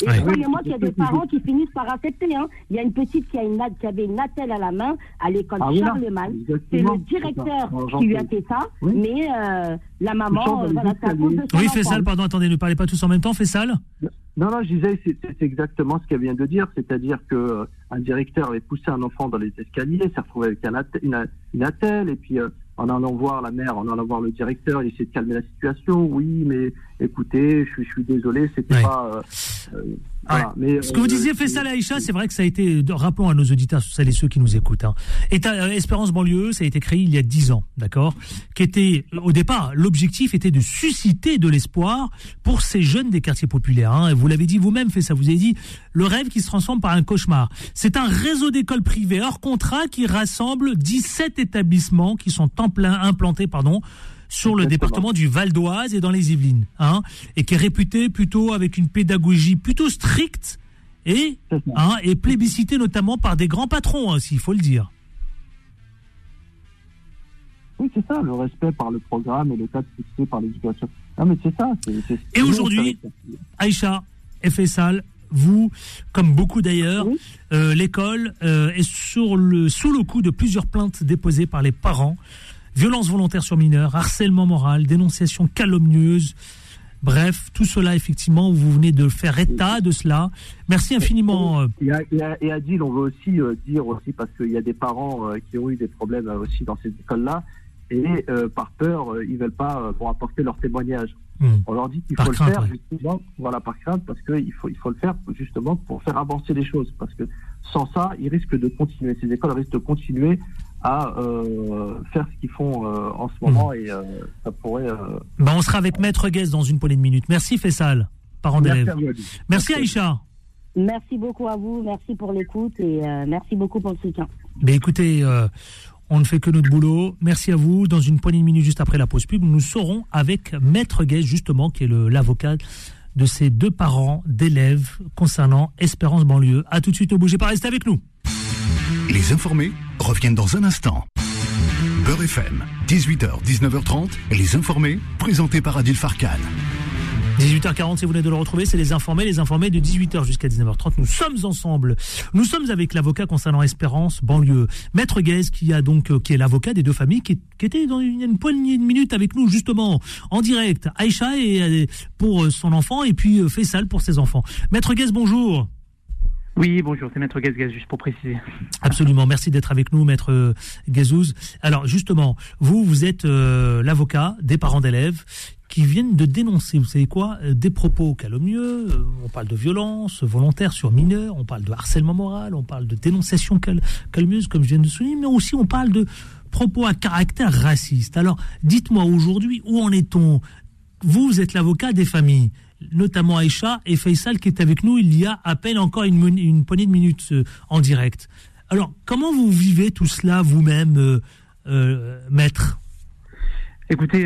Et croyez-moi qu'il y a des parents qui finissent par accepter. Hein. Il y a une petite qui, a une, qui avait une attelle à la main à l'école ah, Charlemagne. C'est le directeur qui lui a fait ça, mais euh, la maman, euh, voilà, cause de Oui, Fessal, pardon, attendez, ne parlez pas tous en même temps, Fessal non, non, je disais, c'est exactement ce qu'elle vient de dire, c'est-à-dire que euh, un directeur avait poussé un enfant dans les escaliers, s'est retrouvé avec un une, une attelle, et puis en allant voir la mère, en allant voir le directeur, il essaie de calmer la situation. Oui, mais écoutez, je suis, je suis désolé, c'était pas. Euh, euh, mais, Ce que vous euh, disiez, Faisal Aïcha, c'est vrai que ça a été, rappelons à nos auditeurs, celles et ceux qui nous écoutent, hein. Espérance Banlieue, ça a été créé il y a dix ans, d'accord Qui était, au départ, l'objectif était de susciter de l'espoir pour ces jeunes des quartiers populaires. Hein. Vous l'avez dit vous-même, fait ça, vous avez dit, le rêve qui se transforme par un cauchemar. C'est un réseau d'écoles privées hors contrat qui rassemble 17 établissements qui sont en plein, implantés, pardon, sur le département du Val d'Oise et dans les Yvelines, hein, et qui est réputé plutôt avec une pédagogie plutôt stricte et, hein, et plébiscité notamment par des grands patrons aussi, il faut le dire. Oui, c'est ça, le respect par le programme et le cadre fixé par l'éducation. Non, mais c'est ça. et aujourd'hui, Aïcha et Faisal, vous, comme beaucoup d'ailleurs, euh, l'école euh, est sur le, sous le coup de plusieurs plaintes déposées par les parents violence volontaire sur mineurs, harcèlement moral, dénonciation calomnieuse. Bref, tout cela, effectivement, vous venez de faire état de cela. Merci infiniment. Euh. Et, Adil, on veut aussi euh, dire aussi, parce qu'il y a des parents euh, qui ont eu des problèmes aussi dans ces écoles-là, et par peur, ils ne veulent pas apporter leur témoignage. Hmm. On leur dit qu'il faut le faire justement, voilà, par crainte, parce qu'il faut, il faut le faire justement pour faire avancer les choses. Parce que sans ça, ils risquent de continuer, ces écoles risquent de continuer à euh, faire ce qu'ils font euh, en ce moment hmm. et euh, ça pourrait. Bah, on sera avec Maître Guest dans une poignée de minutes. Merci Fessal, parent d'élève. Merci, merci Aïcha. Merci beaucoup à vous, merci pour l'écoute et merci beaucoup pour le soutien. Mais écoutez, on ne fait que notre boulot. Merci à vous. Dans une poignée de minutes, juste après la pause pub, nous serons avec Maître Guest, justement, qui est l'avocat de ces deux parents d'élèves concernant Espérance Banlieue. A tout de suite, ne bougez pas, restez avec nous. Les informés reviennent dans un instant. Beurre FM, 18h, 19h30, les informés, présentés par Adil Farkan. 18h40, si vous venez de le retrouver, c'est les informés, les informés de 18h jusqu'à 19h30. Nous sommes ensemble. Nous sommes avec l'avocat concernant Espérance, banlieue. Maître Guez, qui a donc, euh, qui est l'avocat des deux familles, qui, était dans une, une, poignée de minutes avec nous, justement, en direct. Aïcha et, euh, pour son enfant, et puis Faisal pour ses enfants. Maître Guez, bonjour. Oui, bonjour, c'est Maître Gazgaz, juste pour préciser. Absolument, merci d'être avec nous, Maître Gazouz. Alors, justement, vous, vous êtes l'avocat des parents d'élèves qui viennent de dénoncer, vous savez quoi, euh, des propos calomnieux, euh, on parle de violence volontaire sur mineurs, on parle de harcèlement moral, on parle de dénonciation calmeuse, comme je viens de souligner, mais aussi on parle de propos à caractère raciste. Alors, dites-moi aujourd'hui, où en est-on? Vous, vous êtes l'avocat des familles, notamment Aïcha et Faisal qui est avec nous il y a à peine encore une, poignée de minutes euh, en direct. Alors, comment vous vivez tout cela vous-même, maître? Écoutez,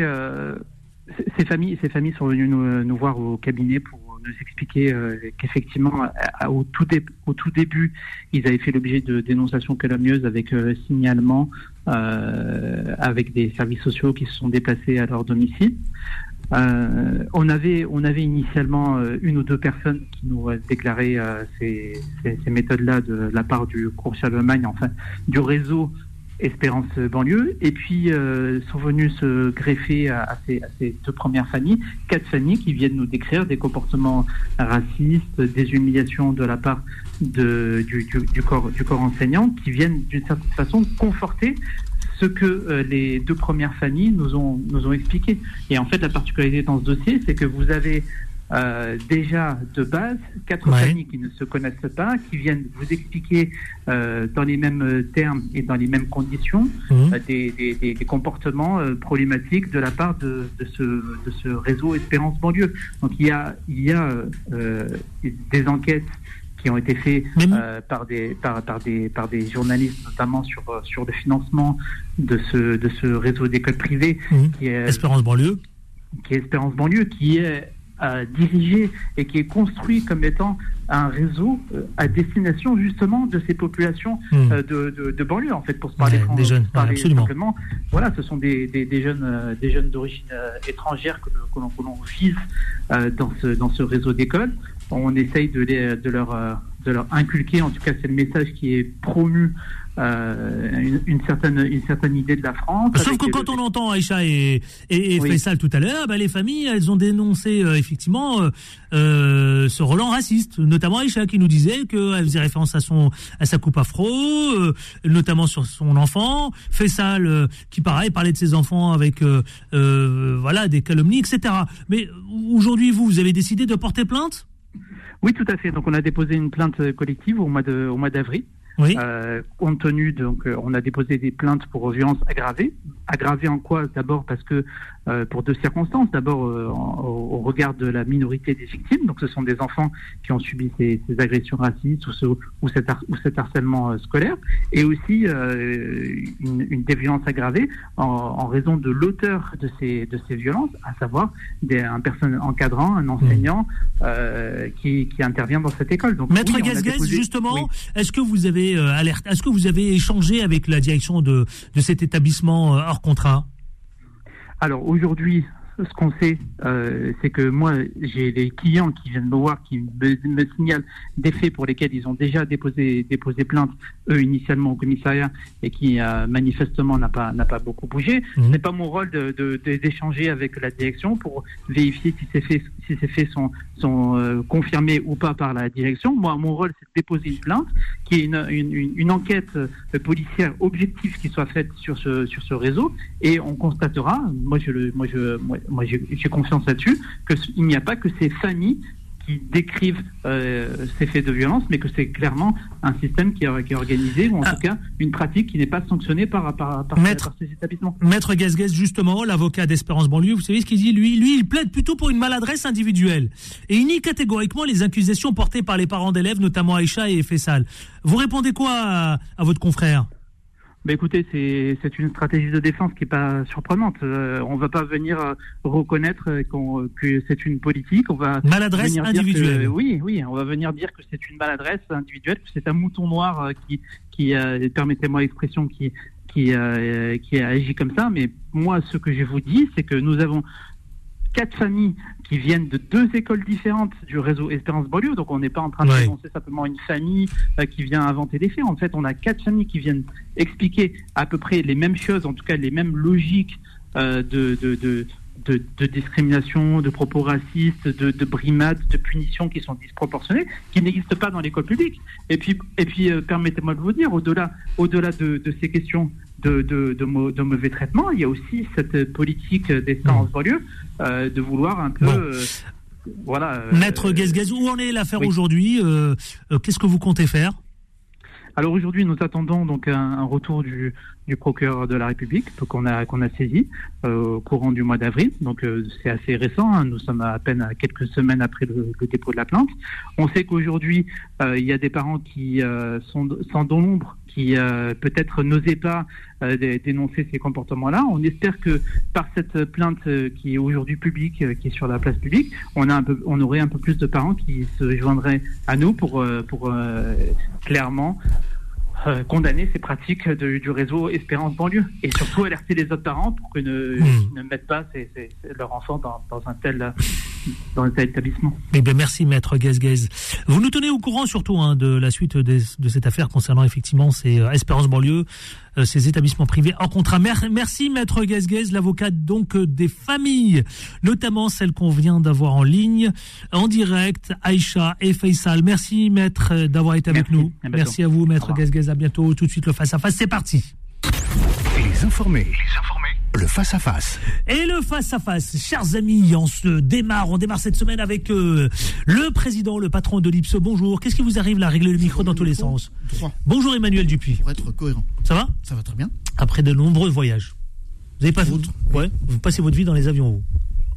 ces familles, ces familles sont venues nous, voir au cabinet pour nous expliquer euh, qu'effectivement, au tout, au tout début, ils avaient fait l'objet de dénonciations calomnieuses avec euh, signalement, euh, avec des services sociaux qui se sont déplacés à leur domicile. On avait, on avait initialement une ou deux personnes qui nous déclaraient ces, ces, méthodes-là de, la part du groupe Charlemagne, enfin du réseau Espérance banlieue, et puis euh, sont venus se greffer à, ces, deux premières familles, quatre familles qui viennent nous décrire des comportements racistes, des humiliations de la part du corps enseignant, qui viennent d'une certaine façon conforter ce que euh, les deux premières familles nous ont, nous ont expliqué. Et en fait, la particularité dans ce dossier, c'est que vous avez euh, déjà de base quatre familles qui ne se connaissent pas, qui viennent vous expliquer euh, dans les mêmes termes et dans les mêmes conditions mmh. euh, des, des, des, comportements problématiques de la part de, de, ce, de ce réseau Espérance banlieue. Donc il y a, il y a des enquêtes qui ont été faites par des par, par, des par des journalistes notamment sur sur le financement de ce de ce réseau d'écoles privées mmh. qui est Espérance banlieue. qui est Espérance banlieue qui est dirigé et qui est construit comme étant un réseau euh, à destination justement de ces populations euh, de, de, banlieue en fait pour se parler, des jeunes absolument. voilà ce sont des, des, jeunes euh, des jeunes d'origine étrangère que, que l'on vise dans ce dans ce réseau d'écoles on essaye de, les, de leur de leur inculquer en tout cas c'est le message qui est promu euh, une, certaine, une certaine idée de la France. Sauf que quand on entend Aïcha et, et, et Faisal tout à l'heure, bah, les familles, elles ont dénoncé euh, effectivement euh, euh, ce Roland raciste, notamment Aïcha qui nous disait qu'elle faisait référence à son à sa coupe afro, notamment sur son enfant. Faisal qui pareil parlait de ses enfants avec voilà des calomnies, etc. Mais aujourd'hui, vous, vous avez décidé de porter plainte? Oui, tout à fait. Donc, on a déposé une plainte collective au mois de, au mois d'avril. Oui. Euh, compte tenu, donc, euh, on a déposé des plaintes pour violence aggravée. Aggravée en quoi? D'abord parce que, euh, pour deux circonstances. D'abord, euh, au, regard de la minorité des victimes. Donc, ce sont des enfants qui ont subi ces, ces agressions racistes ou, ce, ou, cet, ou cet harcèlement euh, scolaire. Et aussi une, une, des violences aggravées en, en raison de l'auteur de ces, de ces violences, à savoir des, un personne encadrant, un enseignant mmh. qui, qui intervient dans cette école. Donc, Maître oui, justement, est-ce que vous avez alerte Est-ce que vous avez échangé avec la direction de, de cet établissement hors contrat? Alors aujourd'hui, ce qu'on sait, euh, c'est que moi, j'ai des clients qui viennent me voir, qui me, signalent des faits pour lesquels ils ont déjà déposé, déposé plainte, eux, initialement au commissariat, et qui euh, manifestement n'a pas, n'a pas beaucoup bougé. Mhm. Ce n'est pas mon rôle de, d'échanger avec la direction pour vérifier si ces faits, si ces faits sont, sont euh, confirmés ou pas par la direction. Moi, mon rôle, c'est de déposer une plainte, qui est une, une, une enquête policière objective qui soit faite sur ce, sur ce réseau, et on constatera, moi, je le, moi, je, moi, moi j'ai confiance là-dessus, qu'il n'y a pas que ces familles qui décrivent euh, ces faits de violence, mais que c'est clairement un système qui est, qui est, organisé, ou en ah. tout cas une pratique qui n'est pas sanctionnée par, par, par, Maître, ces établissements. Maître Gasguez, justement, l'avocat d'Espérance Banlieue, vous savez ce qu'il dit lui? Lui, il plaide plutôt pour une maladresse individuelle et il nie catégoriquement les accusations portées par les parents d'élèves, notamment Aïcha et Fessal. Vous répondez quoi à votre confrère? Bah écoutez, c'est une stratégie de défense qui est pas surprenante. Euh, on va pas venir euh, reconnaître que c'est une politique. On va maladresse individuelle. oui, oui, on va venir dire que c'est une maladresse individuelle, que c'est un mouton noir euh, qui, qui permettez-moi l'expression, qui qui qui a agi comme ça. Mais moi, ce que je vous dis, c'est que nous avons quatre familles qui viennent de deux écoles différentes du réseau Espérance Banlieue. Donc on n'est pas en train de Ouais. dénoncer simplement une famille euh, qui vient inventer des faits. En fait, on a quatre familles qui viennent expliquer à peu près les mêmes choses, en tout cas les mêmes logiques euh, de, de, de, de, de discrimination, de propos racistes, de, de brimades, de punitions qui sont disproportionnées, qui n'existent pas dans l'école publique. Et puis, et puis euh, permettez-moi de vous dire, au-delà au-delà de, de ces questions de, de, de, mau- de mauvais traitement, il y a aussi cette politique d'espérance banlieue euh, de vouloir un peu... Bon. euh, voilà, euh, Maître Gazgaz, où en est l'affaire oui. aujourd'hui Euh, euh, Qu'est-ce que vous comptez faire? Alors aujourd'hui, nous attendons donc un, un retour du, du procureur de la République, donc on a qu'on a saisi au courant du mois d'avril. Donc c'est assez récent. hein. Nous sommes à peine à quelques semaines après le, le dépôt de la plainte. On sait qu'aujourd'hui il y a des parents qui sont dans l'ombre, qui euh, peut-être n'osaient pas euh, dé- dénoncer ces comportements-là. On espère que par cette plainte euh, qui est aujourd'hui publique, qui est sur la place publique, on a un peu, on aurait un peu plus de parents qui se joindraient à nous pour pour clairement condamner ces pratiques de- du réseau Espérance banlieue et surtout alerter les autres parents pour qu'ils ne, Hmm. qu'ils ne mettent pas ces- leur enfant dans, dans un tel dans un tel établissement. Eh bien, merci, maître Gazgaz. Vous nous tenez au courant surtout hein, de la suite des- de cette affaire concernant effectivement ces euh, Espérance banlieue, euh, ces établissements privés en contrat. Mer- merci, maître Gazgaz, l'avocate donc euh, des familles, notamment celle qu'on vient d'avoir en ligne, en direct, Aïcha et Faisal. Merci, maître, euh, d'avoir été avec Merci. nous. À. Merci à vous, maître. Gazgaz. À bientôt. Tout de suite, le face-à-face. C'est parti. Les informés. Les informés. Le face-à-face. Et le face-à-face, chers amis, on se démarre, on démarre cette semaine avec euh, le président, le patron de l'IPSE. Bonjour, qu'est-ce qui vous arrive là, régler le micro dans tous les sens? Bonjour Emmanuel Dupuis, pour être cohérent. ça va? Ça va très bien. Après de nombreux voyages. Vous avez pas Autre, Ouais, vous passez votre vie dans les avions. vous.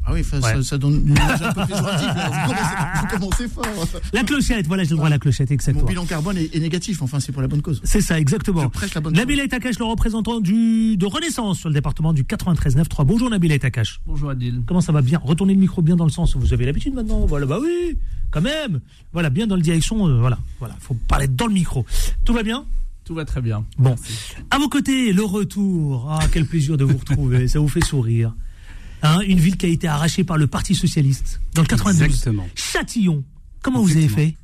Ah oui, Ouais. ça, ça donne une image un peu péjorative. Vous commencez, vous commencez fort. La clochette, voilà, j'ai le droit à la clochette, Mon exactement. bilan carbone est, est négatif. Enfin, c'est pour la bonne cause. C'est ça, Je exactement. prêche la bonne Nabil cause. Etakash, le représentant du, de Renaissance sur le département du 93-9-3. Bonjour Nabil Etakash. Bonjour Adil. Comment ça va bien? Retournez le micro bien dans le sens. Vous avez l'habitude maintenant. Voilà, bah oui, quand même. Voilà, bien dans le direction. euh, voilà, voilà. Faut parler dans le micro. Tout va bien? Tout va très bien. Bon. À vos côtés, le retour. Ah, quel plaisir de vous retrouver. ça vous fait sourire. Hein, une ville qui a été arrachée par le Parti Socialiste dans le 92. Exactement. Châtillon. Comment vous avez fait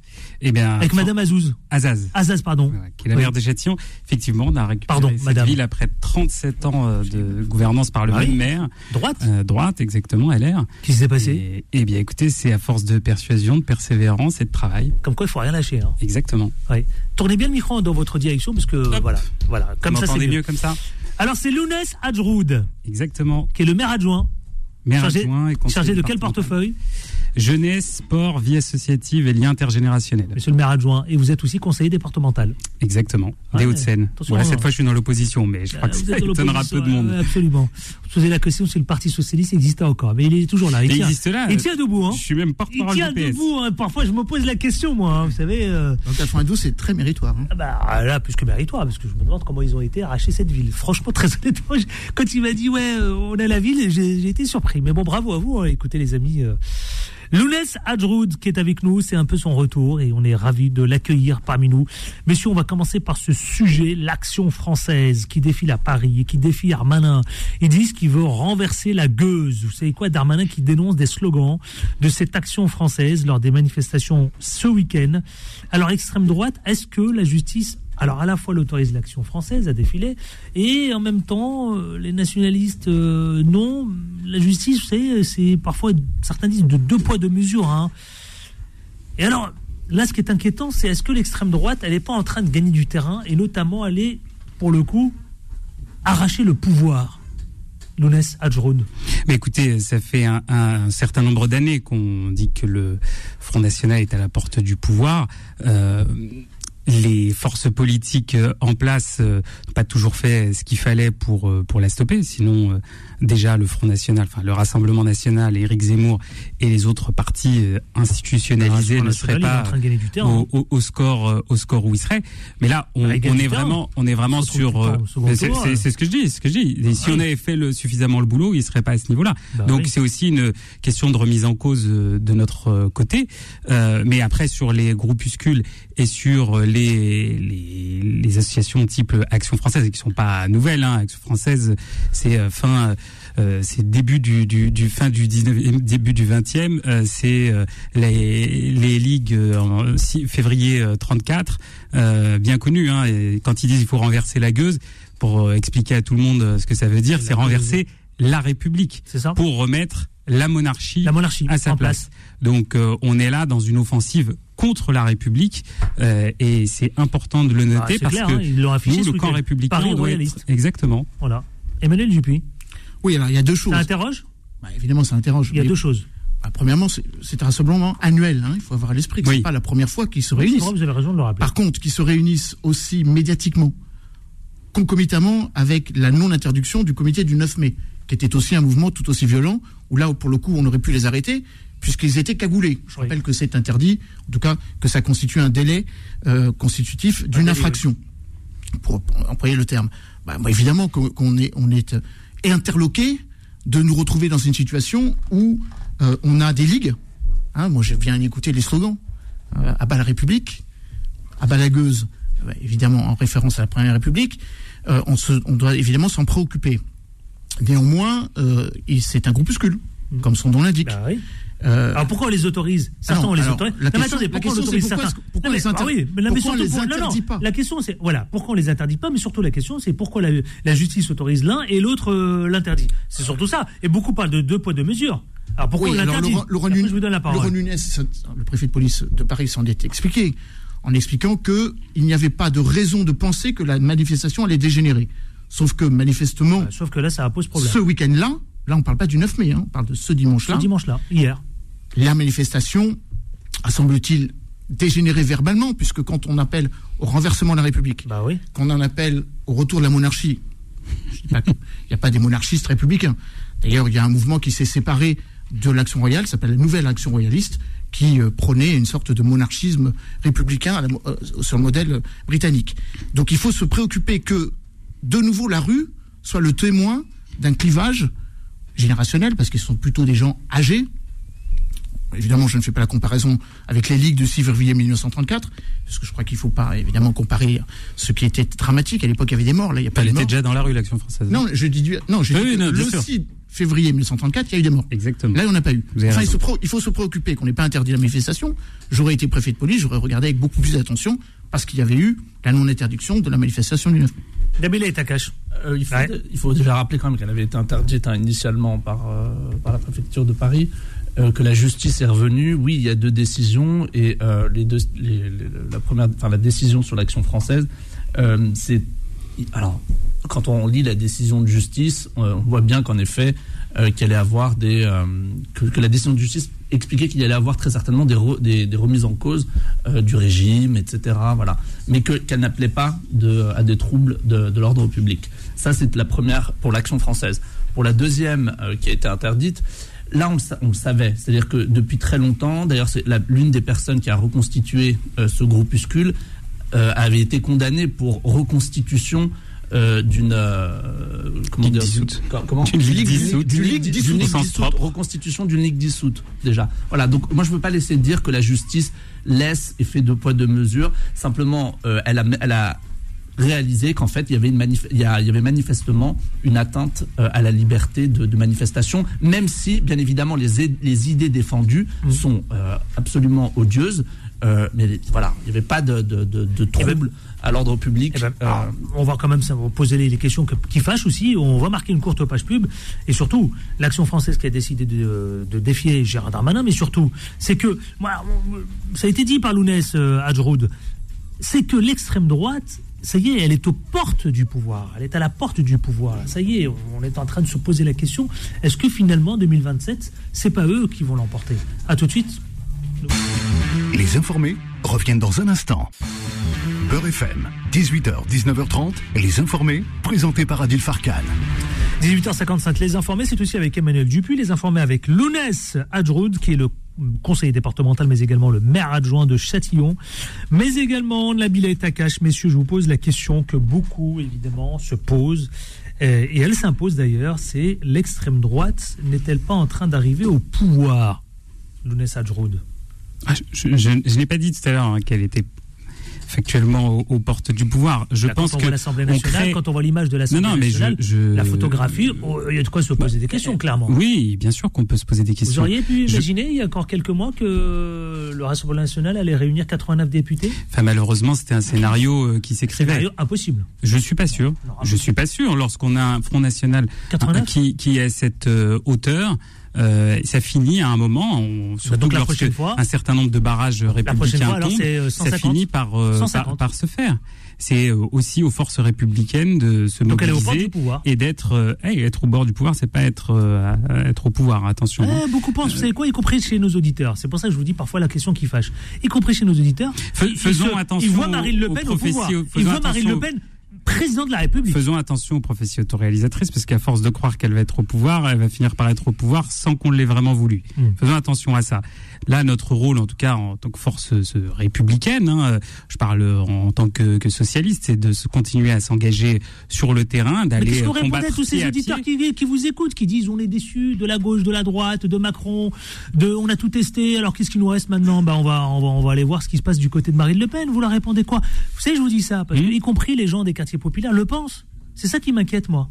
Eh bien, Avec Madame Azouz. Azaz, Azaz, pardon. voilà, qui est la Oui. maire de Châtillon. Effectivement, on a récupéré Pardon, cette madame. ville après 37 ans euh, de gouvernance par le Ah oui. même maire, Droite. euh, droite, exactement, LR. Qu'est-ce qui s'est passé eh bien, écoutez, c'est à force de persuasion, de persévérance et de travail. Comme quoi, il faut rien lâcher. Hein. Exactement. Ouais. Tournez bien le micro dans votre direction, parce que Hop. voilà, voilà. Comme Vous ça, c'est mieux. mieux comme ça Alors, c'est Lounès Hadjroud, Exactement. qui est le maire adjoint. Maire Chargé- adjoint et conseiller Chargé de quel portefeuille Jeunesse, sport, vie associative et liens intergénérationnels. Monsieur le maire adjoint. Et vous êtes aussi conseiller départemental. Exactement. Ouais, Des Hauts-de-Seine. Voilà, hein. cette fois, je suis dans l'opposition, mais je crois Euh, que vous ça étonnera peu de monde. Absolument. Vous posez la question si le Parti Socialiste existait encore. Mais il est toujours là. Il, Il tient, existe là. il tient debout. Hein. Je suis même Il porte-parole tient du PS. debout. hein. Parfois, je me pose la question, moi. hein. Vous savez. euh, Dans le 92, c'est très méritoire. hein. ah bah, là, plus que méritoire, parce que je me demande comment ils ont été arrachés cette ville. Franchement, très honnêtement, je- quand il m'a dit, ouais, euh, on a la ville, j'ai été surpris. Mais bon, bravo à vous. hein. Écoutez, les amis. Euh... Lounès qui est avec nous, c'est un peu son retour et on est ravis de l'accueillir parmi nous. Messieurs, on va commencer par ce sujet, l'action française qui défile à Paris et qui défie Darmanin. Ils disent qu'il veut renverser la gueuse. Vous savez quoi, Darmanin qui dénonce des slogans de cette action française lors des manifestations ce week-end. Alors, extrême droite, est-ce que la justice alors à la fois elle autorise l'action française à défiler et en même temps euh, les nationalistes euh, non la justice c'est parfois certains disent de deux poids deux mesures hein. et alors là ce qui est inquiétant c'est est-ce que l'extrême droite elle n'est pas en train de gagner du terrain et notamment aller pour le coup arracher le pouvoir? Lounès Hadjroud Mais écoutez, ça fait un, un certain nombre d'années qu'on dit que le Front National est à la porte du pouvoir. Euh, les forces politiques euh, en place euh, n'ont pas toujours fait ce qu'il fallait pour euh, pour la stopper. Sinon, euh, déjà le Front National, enfin le Rassemblement National, Éric Zemmour et les autres partis euh, institutionnalisés ne seraient pas au, au- au score euh, au score où il serait. Mais là, on, du est vraiment on est vraiment sur. euh, c'est ce que je dis, ce que je dis. Et si Ouais. on avait fait le, suffisamment le boulot, il serait pas à ce niveau-là. Bah Donc oui. c'est aussi une question de remise en cause de notre côté. Euh, mais après sur les groupuscules et sur les, les, les associations type Action Française, qui sont pas nouvelles. Hein. Action Française, c'est euh, fin euh, c'est début du, du, du fin du 19e, début du 20e, euh, c'est les, les ligues en février euh, 34, euh, bien connues. Hein, et quand ils disent il faut renverser la gueuse, pour expliquer à tout le monde ce que ça veut dire, c'est renverser la République ça pour remettre la monarchie La monarchie à sa place. place. Donc euh, on est là dans une offensive contre la République euh, et c'est important de le Ah, noter parce clair, que hein, ils l'ont affiché nous, ce le camp républicain, Paris doit être- royaliste. exactement. Voilà. Emmanuel Dupuis, Oui, alors il y a deux choses. ça interroge? Bah, évidemment, ça interroge. Il y a Mais, deux choses. bah, premièrement, c'est un rassemblement annuel. hein, il faut avoir à l'esprit que Oui. c'est pas la première fois qu'ils se Oui, c'est réunissent. vrai, vous avez raison de le rappeler. Par contre, qu'ils se réunissent aussi médiatiquement, concomitamment avec la non-interdiction du comité du 9 mai, qui était aussi un mouvement tout aussi violent, où là, pour le coup, on aurait pu les arrêter, puisqu'ils étaient cagoulés. Je Oui. rappelle que c'est interdit, en tout cas que ça constitue un délai euh, constitutif d'une infraction, pour employer le terme. Bah, évidemment qu'on est, on est euh, interloqué de nous retrouver dans une situation où euh, on a des ligues. Hein, moi, je viens d'écouter les slogans. Euh, à bas la République, à bas la gueuse, euh, évidemment en référence à la Première République, on, se, on doit évidemment s'en préoccuper. Néanmoins, c'est un groupuscule, comme son nom l'indique. Bah oui. Euh, Alors pourquoi on les autorise? Certains on les alors, autorise. la non, mais question- attendez, la pourquoi on autorise c'est pourquoi certains est-ce- pourquoi Non, mais- les inter- ah oui, mais, mais on non, non, interdit pas? La question c'est voilà, pourquoi on les interdit pas, mais surtout la question c'est pourquoi la, la justice autorise l'un et l'autre euh, l'interdit. C'est surtout ça. Et beaucoup parlent de deux poids deux mesures. Alors pourquoi oui, on l'interdit? Laurent, Laurent Après, Nunez, Je vous donne la parole. Laurent Nunez, le préfet de police de Paris s'en est expliqué, en expliquant qu'il n'y avait pas de raison de penser que la manifestation allait dégénérer. Sauf que manifestement, Ouais, Sauf que là ça pose problème. ce week-end-là, là on ne parle pas du 9 mai, hein, on parle de ce Ce dimanche-là, dimanche-là, hier. la manifestation a, semble-t-il, dégénéré verbalement, puisque quand on appelle au renversement de la République, Bah oui. qu'on en appelle au retour de la monarchie, qu'il n'y a pas des monarchistes républicains. D'ailleurs, il y a un mouvement qui s'est séparé de l'action royale, s'appelle la Nouvelle Action Royaliste, qui euh, prônait une sorte de monarchisme républicain à la mo- euh, sur le modèle britannique. Donc il faut se préoccuper que, de nouveau, la rue soit le témoin d'un clivage générationnel, parce qu'ils sont plutôt des gens âgés, Évidemment, je ne fais pas la comparaison avec les ligues du 6 février 1934, parce que je crois qu'il ne faut pas évidemment comparer ce qui était dramatique. À l'époque, il y avait des morts. Là, il n'y a pas Elle de était déjà dans la rue, l'action française. Non, je dis, du- non, je Oui, dis non, le sûr. 6 février 1934, il y a eu des morts. Exactement. Là, on n'a pas eu. Enfin, il, pro- il faut se préoccuper qu'on n'ait pas interdit la manifestation. J'aurais été préfet de police, j'aurais regardé avec beaucoup plus d'attention, parce qu'il y avait eu la non-interdiction de la manifestation du 9 mai. Et Takash. Euh, il, faut, Ouais. il faut déjà rappeler quand même qu'elle avait été interdite hein, initialement par, euh, par la préfecture de Paris, euh, que la justice est revenue. Oui, il y a deux décisions et euh, les deux, les- les- la première, enfin la décision sur l'action française, c'est alors quand on lit la décision de justice, on voit bien qu'en effet qu'il allait avoir des que, que la décision de justice expliquait qu'il allait avoir très certainement des, des, remises en cause euh, du régime, etc. Voilà, mais que qu'elle n'appelait pas à des troubles de, de l'ordre public. Ça, c'est la première pour l'action française. Pour la deuxième euh, qui a été interdite. Là, on le, savait. C'est-à-dire que depuis très longtemps, d'ailleurs, c'est l'une des personnes qui a reconstitué euh, ce groupuscule avait été condamnée pour reconstitution euh, d'une euh, comment Ligue dissoute. comment D'une ligue dissoute. d'une ligue dissoute, reconstitution d'une ligue dissoute déjà. Voilà donc moi je veux pas laisser dire que la justice laisse et fait deux poids deux mesures. Simplement euh, elle a elle a réalisé qu'en fait il y avait une il y, avait manifestement une atteinte à la liberté de, de manifestation même si bien évidemment les, les idées défendues Mmh. sont euh, absolument odieuses. Euh, mais voilà il n'y avait pas de, de, de, de trouble à l'ordre public Eh ben, Euh, alors, on va quand même poser les, les questions que- qui fâchent aussi. On va marquer une courte page pub. Et surtout, l'action française qui a décidé de, de défier Gérard Darmanin. Mais surtout, c'est que, ça a été dit par Lounès euh, Hadjroud, c'est que l'extrême droite, ça y est, elle est aux portes du pouvoir. Elle est à la porte du pouvoir. Ça y est, on est en train de se poser la question est-ce que finalement, 2027, c'est pas eux qui vont l'emporter? À tout de suite. Les informés reviennent dans un instant. Beurre FM, 18h, 19h30, et les informés, présentés par Adil Farkan. 18h55, les informés, c'est aussi avec Emmanuel Dupuis, les informés avec Lounès Hadjroud, qui est le conseiller départemental, mais également le maire adjoint de Châtillon, mais également Nabila Takash. Messieurs, je vous pose la question que beaucoup, évidemment, se posent, euh, et elle s'impose d'ailleurs, c'est l'extrême droite n'est-elle pas en train d'arriver au pouvoir Lounès Hadjroud? Ah, je je n'ai pas dit tout à l'heure hein, qu'elle était factuellement aux, portes du pouvoir. Je Là, pense quand on que voit l'Assemblée on nationale, crée- quand on voit l'image de l'Assemblée je- nationale, je- la photographie, oh, il y a de quoi se poser des questions, clairement. Oui, bien sûr qu'on peut se poser des Vous questions. auriez pu Je- imaginer, il y a encore quelques mois, que le Rassemblement national allait réunir 89 députés Enfin, malheureusement, c'était un scénario euh, qui s'écrivait. Scénario impossible. Je suis pas sûr. Non, Je suis pas sûr. Lorsqu'on a un Front National 89? un- qui, qui a cette euh, hauteur, euh, ça finit à un moment. On, surtout donc la lorsque prochaine fois- un certain nombre de barrages républicains fois, tombent, c'est, euh, ça 150? finit par, euh, par, 150. par se faire. C'est euh, aussi aux forces républicaines de se Donc elle est au bord mobiliser du et d'être euh, hey, être au bord du pouvoir, c'est pas être euh, être au pouvoir. Attention. hein. Eh, beaucoup pensent, vous savez quoi, y compris chez nos auditeurs. C'est pour ça que je vous dis parfois la question qui fâche. Y compris chez nos auditeurs. Ils faisons se- attention Ils voient Marine Le Pen au pouvoir. Ils voient Marine Le Pen président de la République. Faisons attention aux prophéties autoréalisatrices parce qu'à force de croire qu'elle va être au pouvoir, elle va finir par être au pouvoir sans qu'on l'ait vraiment voulu. Mm. Faisons attention à ça. Là, notre rôle, en tout cas en tant que force euh, républicaine, hein, euh, je parle en tant que, que socialiste, c'est de se continuer à s'engager sur le terrain, Mais d'aller qu'est-ce qu'on euh, répondait à combattre tous ces auditeurs qui, qui vous écoutent, qui disent on est déçus de la gauche, de la droite, de Macron, de on a tout testé, alors qu'est-ce qui nous reste maintenant? Bah on va, on va on va aller voir ce qui se passe du côté de Marine Le Pen. Vous leur répondez quoi? Vous savez, je vous dis ça parce que Mhm. y compris les gens des quartiers populaires le pensent. C'est ça qui m'inquiète moi.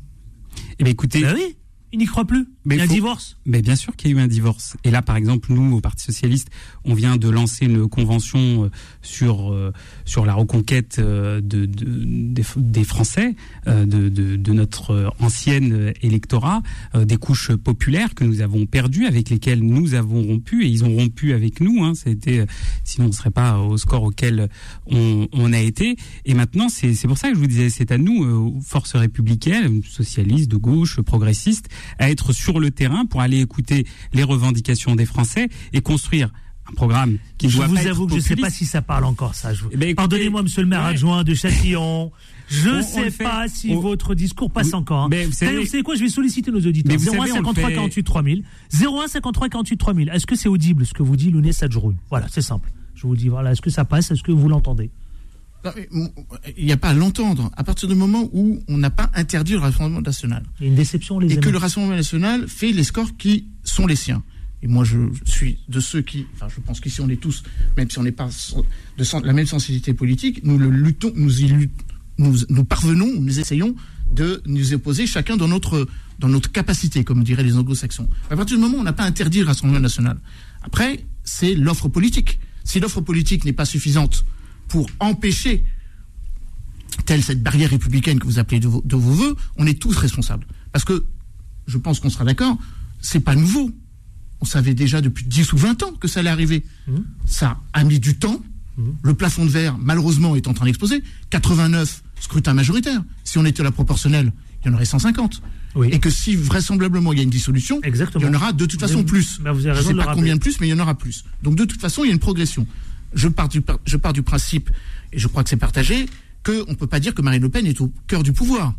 Eh bien, écoutez, Ben oui, ils n'y croient plus. Mais Il y a un divorce. Mais bien sûr qu'il y a eu un divorce. Et là, par exemple, nous, au Parti socialiste, on vient de lancer une convention euh, sur euh, sur la reconquête euh, de, de- des, des Français, de, de, de notre ancienne électorat, des couches populaires que nous avons perdues, avec lesquelles nous avons rompu, et ils ont rompu avec nous. Hein, C'était, sinon, on ne serait pas au score auquel on, on a été. Et maintenant, c'est pour ça que je vous disais, c'est à nous, forces républicaines, socialistes, de gauche, progressistes, à être sur le terrain pour aller écouter les revendications des Français et construire un programme qui Je doit vous avoue que je ne sais pas si ça parle encore ça. Je... Eh ben, Pardonnez-moi, monsieur le maire ouais. adjoint de Châtillon. Je ne sais pas si On- votre discours passe Oui, encore. hein. mais vous savez- D'ailleurs, vous savez quoi Je vais solliciter nos auditeurs. Mais vous 01 savez, on le 53 fait- 48 3000. 01 53 48 3000. Est-ce que c'est audible ce que vous dit Lounet Sadjroun? Voilà, c'est simple. Je vous dis, voilà, est-ce que ça passe? Est-ce que vous l'entendez? Il n'y a pas à l'entendre. À partir du moment où on n'a pas interdit le Rassemblement national Il y a une déception, les et que le Rassemblement national fait les scores qui sont les siens. Et moi, je suis de ceux qui, enfin, je pense qu'ici on est tous, même si on n'est pas de la même sensibilité politique, nous le luttons, nous y luttons, nous, nous parvenons, nous essayons de nous opposer chacun dans notre, dans notre capacité, comme diraient les anglo-saxons. À partir du moment où on n'a pas interdit le Rassemblement national, après, c'est l'offre politique. Si l'offre politique n'est pas suffisante pour empêcher telle cette barrière républicaine que vous appelez de vos, de vos voeux, on est tous responsables. Parce que, je pense qu'on sera d'accord, c'est pas nouveau. On savait déjà depuis 10 ou 20 ans que ça allait arriver. Mhm. Ça a mis du temps. Le plafond de verre, malheureusement, est en train d'exploser. 89 scrutins majoritaires. Si on était à la proportionnelle, il y en aurait 150. Oui. Et que si vraisemblablement il y a une dissolution, Exactement. il y en aura de toute façon plus. vous avez Je raison sais pas combien de plus, mais il y en aura plus. Donc de toute façon, il y a une progression. Je pars du, par- je pars du principe, et je crois que c'est partagé, qu'on ne peut pas dire que Marine Le Pen est au cœur du pouvoir.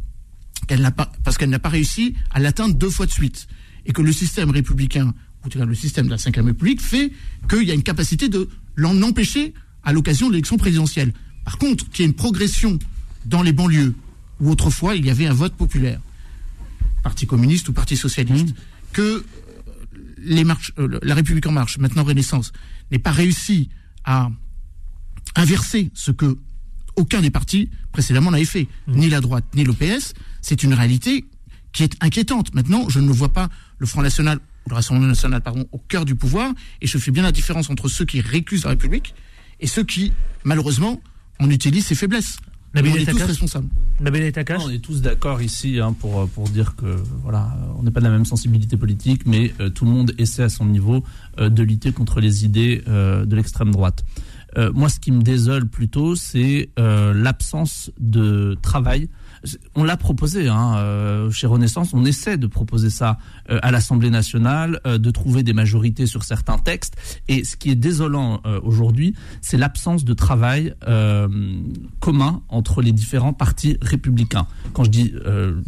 Qu'elle n'a pas, parce qu'elle n'a pas réussi à l'atteindre deux fois de suite. Et que le système républicain, ou en tout cas le système de la Ve République, fait qu'il y a une capacité de l'en empêcher à l'occasion de l'élection présidentielle. Par contre, qu'il y ait une progression dans les banlieues, où autrefois il y avait un vote populaire, Parti communiste ou Parti socialiste, que euh, les marches, euh, la République en marche, maintenant Renaissance, n'ait pas réussi à inverser ce que aucun des partis précédemment n'avait fait, ni la droite ni l'OPS, c'est une réalité qui est inquiétante. Maintenant, je ne vois pas le Front National, ou le Rassemblement National, pardon, au cœur du pouvoir, et je fais bien la différence entre ceux qui récusent la République et ceux qui, malheureusement, en utilisent ses faiblesses. Nabil on est tous responsables. Nabil On est tous d'accord ici hein, pour, pour dire que voilà, on n'est pas de la même sensibilité politique, mais euh, tout le monde essaie à son niveau euh, de lutter contre les idées euh, de l'extrême droite. Euh, moi, ce qui me désole plutôt, c'est euh, l'absence de travail. On l'a proposé hein, euh, chez Renaissance, on essaie de proposer ça euh, à l'Assemblée nationale, euh, de trouver des majorités sur certains textes. Et ce qui est désolant aujourd'hui, c'est l'absence de travail commun entre les différents partis républicains. quand je dis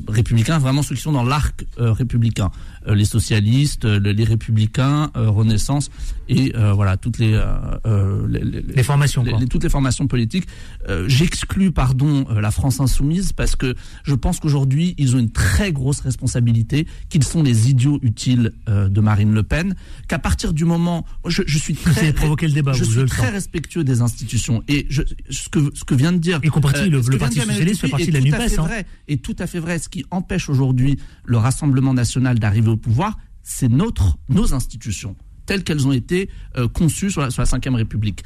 républicains, vraiment ceux qui sont dans l'arc républicain, les socialistes, les républicains, Renaissance et euh, voilà toutes les, euh, euh, les, les- Les formations, quoi. toutes les formations politiques. Euh, J'exclus, pardon, euh, la France insoumise parce que je pense qu'aujourd'hui ils ont une très grosse responsabilité, qu'ils sont les idiots utiles euh, de Marine Le Pen, qu'à partir du moment, je, je suis Vous très avez provoqué le débat, je suis très sens. respectueux des institutions et je, ce que ce que vient de dire, Y compris le- le Parti socialiste fait partie de la NUPES, hein. vrai, Et tout à fait vrai. Ce qui empêche aujourd'hui le Rassemblement national d'arriver au pouvoir, c'est notre nos institutions telles qu'elles ont été euh, conçues sur la, sur la Ve République.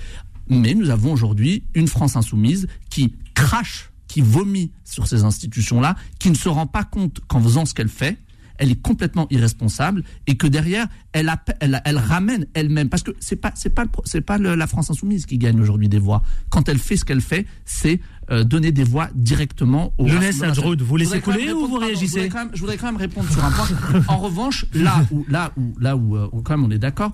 Mais nous avons aujourd'hui une France insoumise qui crache, qui vomit sur ces institutions-là, qui ne se rend pas compte qu'en faisant ce qu'elle fait, elle est complètement irresponsable et que derrière elle, appe- elle, elle ramène elle-même parce que c'est pas c'est pas c'est pas le- la France insoumise qui gagne aujourd'hui des voix quand elle fait ce qu'elle fait c'est euh, donner des voix directement aux Jeunesse Adroud, vous laissez couler ou vous pardon, réagissez je voudrais, quand même, je voudrais quand même répondre sur un point en revanche là où là où là où euh, quand même on est d'accord